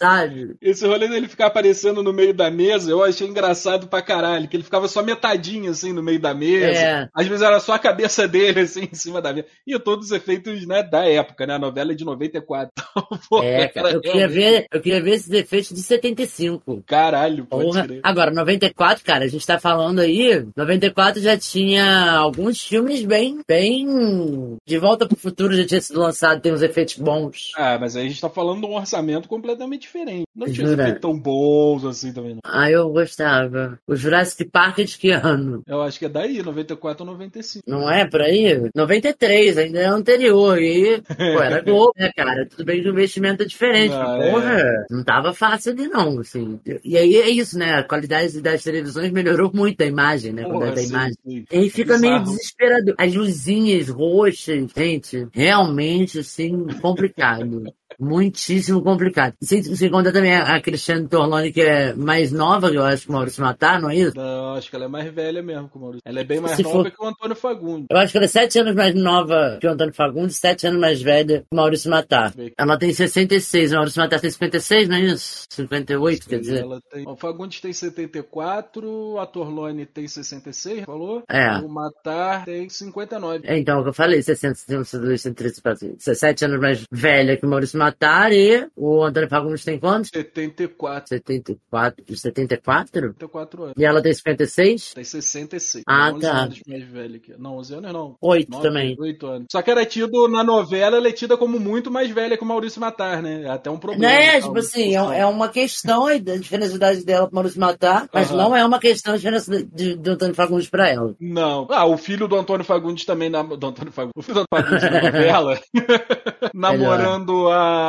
Sabe? Esse rolê dele ficar aparecendo no meio da mesa, eu achei engraçado pra caralho, que ele ficava só metadinho assim no meio da mesa. É. Às vezes era só a cabeça dele assim em cima da mesa. E todos os efeitos, né, da época, né? A novela é de 94. Então, pô, É, cara, eu queria ver, eu queria ver esses efeitos de 75. Caralho, pode Porra. crer. Agora, 94, cara, a gente tá falando aí, 94 já tinha alguns filmes bem, bem de volta pro futuro já tinha sido lançado, tem uns efeitos bons. Ah, mas aí a gente tá falando de um orçamento completamente diferente. Não tinha Jura? efeitos tão bons assim também, não. Ah, eu gostava. O Jurassic Park é de que ano? Eu acho que é daí, 94 ou 95. Não é por aí? 93, ainda é anterior. E, pô, era Globo, né, cara? Tudo bem que o investimento é diferente. Ah, mas, é. porra, não tava fácil ali, não, assim. E aí é isso, né? A qualidade das televisões melhorou muito a imagem, né? Porra, é da imagem. sim. E aí fica meio Bizarro. desesperador. As luzinhas roxas, gente, realmente, assim, complicado. Muitíssimo complicado. Sem, sem contar também a, Cristiane Torlone, que é mais nova, que eu acho que o Maurício Matar, não é isso? Não, acho que ela é mais velha mesmo que o Maurício. Ela é bem mais Se nova for- que o Antônio Fagundes. Eu acho que ela é sete anos mais nova que o Antônio Fagundes, sete anos mais velha que o Maurício Matar. Ela tem 66, o Maurício Matar tem 56, não é isso? 58, quer dizer? Ela tem... O Fagundes tem 74, a Torlone tem 66, falou? É. O Matar tem 59. É, então, o que eu falei, 60, 62, 63, 17 anos mais velha que o Maurício Matar e o Antônio Fagundes tem quantos? 74. 74, 74? 74 anos. E ela tem 56? Tem 66. Ah, 11 tá. anos mais velho que Não, 11 anos não. 8 Nove, também. 8 anos. Só que era tido na novela, ela é tida como muito mais velha que o Maurício Matar, né? É até um problema. Né, e tal, tipo assim, é, é uma questão aí da diferença de idade dela pro Maurício Matar, mas Aham. não é uma questão de diferença de, de, de Antônio Fagundes pra ela. Não. Ah, o filho do Antônio Fagundes também, na... do Antônio Fagundes, o filho do Antônio Fagundes na novela, namorando a...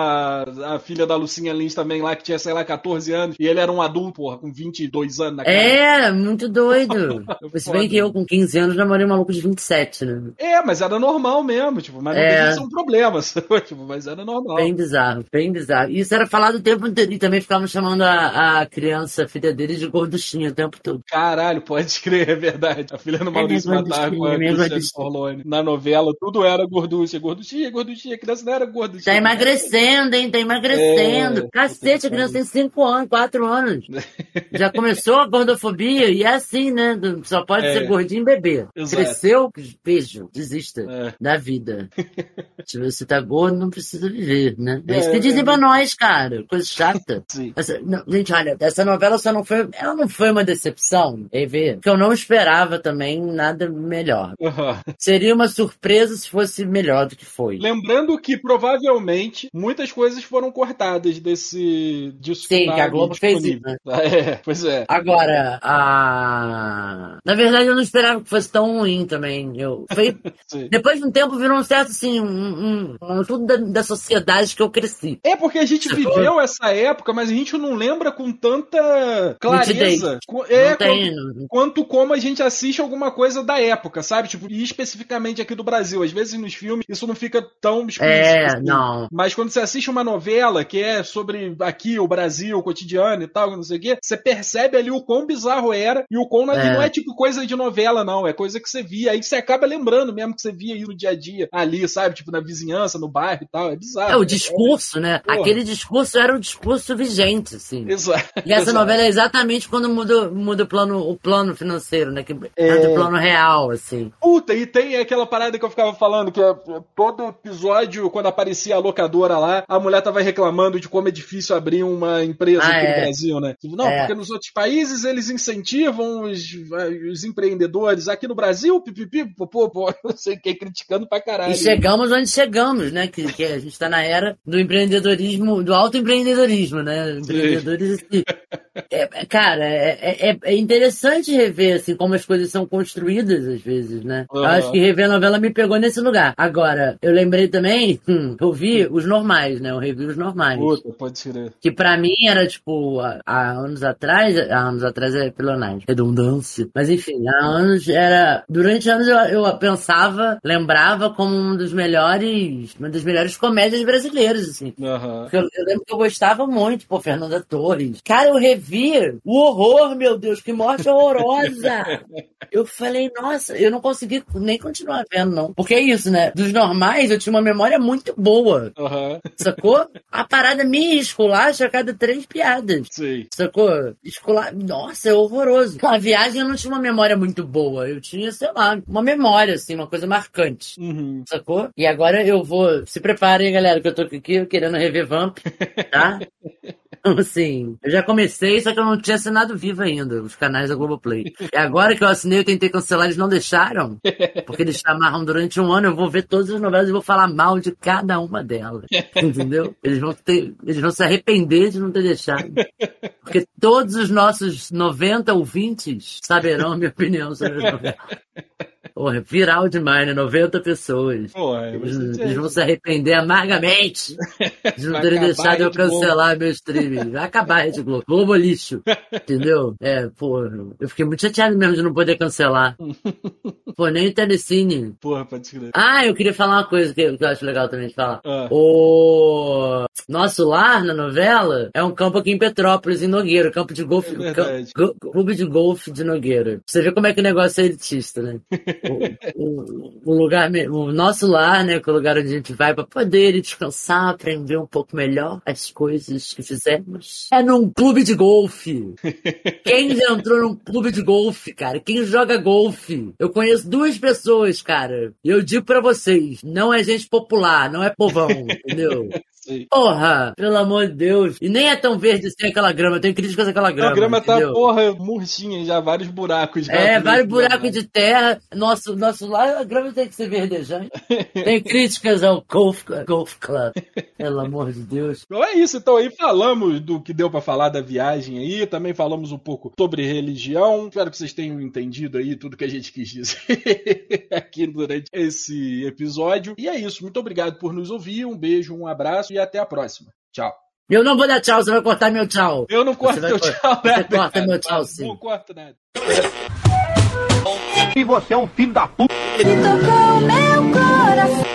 a filha da Lucinha Lins também lá, que tinha, sei lá, 14 anos, e ele era um adulto, porra, com 22 anos na cara. É, muito doido. Se bem que eu com 15 anos namorei um maluco de 27, né? É, mas era normal mesmo, tipo, mas não É. devia ser um problema, sabe? tipo, mas era normal. Bem bizarro, bem bizarro. Isso era falado o tempo inteiro. E também ficavam chamando a, a criança, a filha dele, de gorduchinha o tempo todo. Caralho, pode crer, é verdade. A filha do Maurício minha Matar com a gorduchinha, minha Cristiane gorduchinha. Torlone. Na novela, tudo era gorducha, gorduchinha, gorduchinha. A criança não era gorduchinha. Tá emagrecendo, hein? Tá emagrecendo. É. Cacete, a criança tem 5 anos, 4 anos. Já começou a gordofobia e é assim, né? Só pode É. ser gordinho e bebê. Exato. Cresceu, beijo, desista É. da vida. Se você tá gordo, não precisa viver, né? É, É, isso que dizem é. pra nós, cara. Coisa chata. Essa- não, gente, olha, essa novela só não foi. Ela não foi uma decepção, EV, porque eu não esperava também nada melhor. Aham. Seria uma surpresa se fosse melhor do que foi. Lembrando que provavelmente muitas coisas foram cortadas desse disso Sim, que a Globo fez isso, É, pois é. Agora, a. Na verdade, eu não esperava que fosse tão ruim também. Eu... Foi... Depois de um tempo virou um certo, assim, um, um, um tudo da, da sociedade que eu cresci. É porque a gente viveu essa época, mas a gente não lembra com tanta clareza. É, não tem. quanto, quanto como a gente assiste alguma coisa da época, sabe? Tipo, e especificamente aqui do Brasil. Às vezes nos filmes isso não fica tão explícito. É, assim. não. Mas quando você assiste uma novela que é sobre aqui, o Brasil, o cotidiano e tal, não sei o quê, você percebe ali o quão bizarro era e o quão não é, É. não é tipo coisa de novela, não. É coisa que você via. Aí você acaba lembrando mesmo que você via aí no dia a dia, ali, sabe? Tipo, na vizinhança, no bairro e tal. É bizarro. É o discurso, né? Porra. Aquele discurso era o discurso vigente, assim. Exato. E essa Exato. novela é exatamente quando muda, muda o, plano, o plano financeiro, né? Que É. o plano real, assim. Puta, e tem aquela parada que eu ficava falando, que é, todo episódio, quando aparecia a locadora lá, a mulher tava reclamando de como é difícil abrir uma empresa Ah, aqui é. no Brasil, né? Tipo, não, É. porque nos outros países eles incentivam os, os empreendedores. Aqui no Brasil, pipipi, popô, pô, não sei quem criticando pra caralho. E chegamos onde chegamos, né? Que, que a gente tá na era do empreendedorismo, do autoempreendedorismo, né? Empreendedores. assim. É, é, cara, é, é, é interessante rever assim, como as coisas são construídas às vezes, né? Eu Aham. acho que rever a novela me pegou nesse lugar. Agora, eu lembrei também, hum, eu vi os normais, né? Eu revi os normais. Puta, pode ser. Que pra mim era tipo, há, anos atrás, há anos atrás é pilonagem, redundância. Mas enfim, há anos era. Durante anos eu, eu pensava, lembrava como um dos melhores, uma das melhores comédias brasileiras, assim. Porque Eu, eu lembro que eu gostava muito, pô, Fernanda Torres. Cara, eu revi o horror, meu Deus, que morte horrorosa! Eu falei, nossa, eu não consegui nem continuar vendo, não. Porque é isso, né? Dos normais, eu tinha uma memória muito boa. Aham. Sacou? A parada minha esculacha a cada três piadas. Sei. Sacou? Escolar. Nossa, é horroroso. A viagem eu não tinha uma memória muito boa. Eu tinha, sei lá, uma memória, assim, uma coisa marcante. Uhum. Sacou? E agora eu vou. Se preparem, galera, que eu tô aqui querendo rever Vamp, tá? Então, assim, eu já comecei, só que eu não tinha assinado vivo ainda, os canais da Globoplay. E agora que eu assinei, eu tentei cancelar, eles não deixaram. Porque eles chamaram durante um ano, eu vou ver todas as novelas e vou falar mal de cada uma delas. Entendeu? Eles vão ter, eles vão se arrepender de não ter deixado. Porque todos os nossos 90 ouvintes saberão a minha opinião sobre as novelas. Porra, viral demais, né? 90 pessoas. Porra, Eles, você- eles vão se arrepender amargamente de não terem deixado eu cancelar meu streaming. Vai acabar a Rede Globo. Globo lixo. Entendeu? É, pô, eu fiquei muito chateado mesmo de não poder cancelar. Pô, nem o Telecine. Porra, pode escrever. Ah, eu queria falar uma coisa que, que eu acho legal também de falar. Ah. O nosso lar na novela é um campo aqui em Petrópolis, em Nogueira, campo de golfe. É cam- go- clube de golfe de Nogueira. Você vê como é que o negócio é elitista, né? O, o- o lugar, o nosso lar, né, que é o lugar onde a gente vai pra poder descansar, aprender um pouco melhor as coisas que fizemos. É num clube de golfe. Quem já entrou num clube de golfe, cara? Quem joga golfe? Eu conheço duas pessoas, cara. E eu digo pra vocês, não é gente popular, não é povão, entendeu? Sei. Porra, pelo amor de Deus. E nem é tão verde assim aquela grama, eu tenho críticas àquela grama. a grama tá, entendeu? porra, murchinha já, vários buracos. já É, vários buracos de terra. Nosso, nosso lá, a grama tem que ser verdejante. Tem críticas ao Golf, golf Club. Pelo amor de Deus. Então é isso, então aí falamos do que deu pra falar da viagem aí, também falamos um pouco sobre religião. Espero que vocês tenham entendido aí tudo que a gente quis dizer aqui durante esse episódio. E é isso, muito obrigado por nos ouvir, um beijo, um abraço e até a próxima. Tchau. Eu não vou dar tchau, você vai cortar meu tchau. Eu não corto Você vai teu cor- tchau, você nada. corta cara. meu tchau, sim. Não corto nada. E você é um filho da puta. tocou meu coração.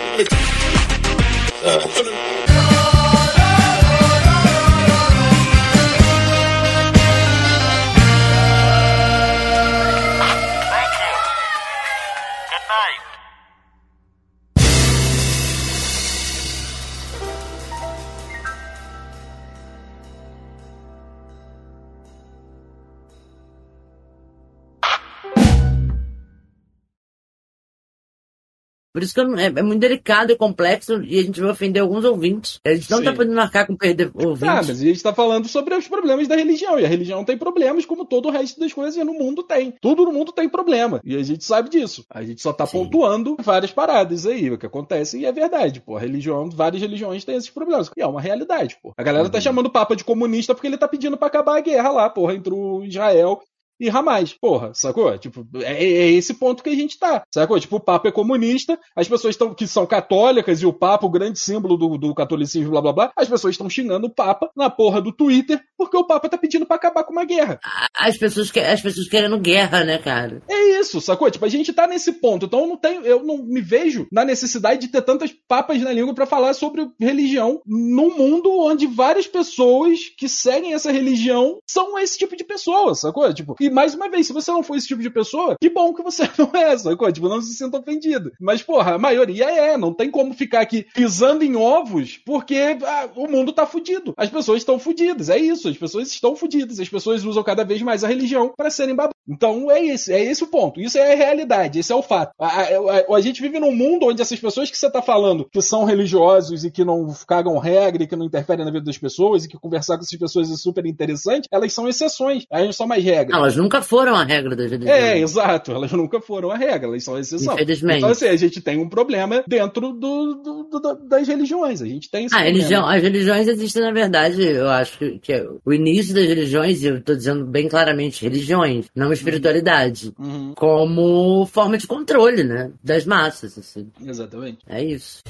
Por isso que eu é, é muito delicado e complexo e a gente vai ofender alguns ouvintes. A gente não Sim. tá podendo marcar com perder ouvintes. Ah, mas a gente tá falando sobre os problemas da religião. E a religião tem problemas, como todo o resto das coisas no mundo tem. Tudo no mundo tem problema. E a gente sabe disso. A gente só tá Sim. pontuando várias paradas aí, o que acontece, e é verdade, pô. A religião, várias religiões têm esses problemas. E é uma realidade, pô. A galera Uhum. tá chamando o Papa de comunista porque ele tá pedindo pra acabar a guerra lá, porra, entre o Israel e Hamas, porra, sacou? Tipo, é, é esse ponto que a gente tá, sacou? Tipo, o Papa é comunista, as pessoas tão, que são católicas e o Papa, o grande símbolo do, do catolicismo, blá blá blá, as pessoas estão xingando o Papa na porra do Twitter porque o Papa tá pedindo pra acabar com uma guerra. As pessoas, que- as pessoas querendo guerra, né, cara? É isso, sacou? Tipo, a gente tá nesse ponto, então eu não tenho, eu não me vejo na necessidade de ter tantas papas na língua pra falar sobre religião num mundo onde várias pessoas que seguem essa religião são esse tipo de pessoa, sacou? Tipo, mais uma vez, se você não for esse tipo de pessoa, que bom que você não é, sacou? Tipo, não se sinta ofendido. Mas, porra, a maioria é, não tem como ficar aqui pisando em ovos porque ah, o mundo tá fudido. As pessoas estão fudidas, é isso, as pessoas estão fudidas, as pessoas usam cada vez mais a religião pra serem babadas. Então é esse, é esse o ponto. Isso é a realidade, esse é o fato. A, a- a- a gente vive num mundo onde essas pessoas que você tá falando que são religiosos e que não cagam regra e que não interferem na vida das pessoas e que conversar com essas pessoas é super interessante, elas são exceções, elas não são mais regras. Elas nunca foram a regra das religiões. É, exato. Elas nunca foram a regra, elas são a exceção. Infelizmente. Então, assim, a gente tem um problema dentro do, do- do- das religiões. A gente tem esse Ah, problema. religião, as religiões existem, na verdade, eu acho que, que é o início das religiões, e eu tô dizendo bem claramente, religiões, não espiritualidade, Uhum, como forma de controle, né, das massas, assim. exatamente. É isso.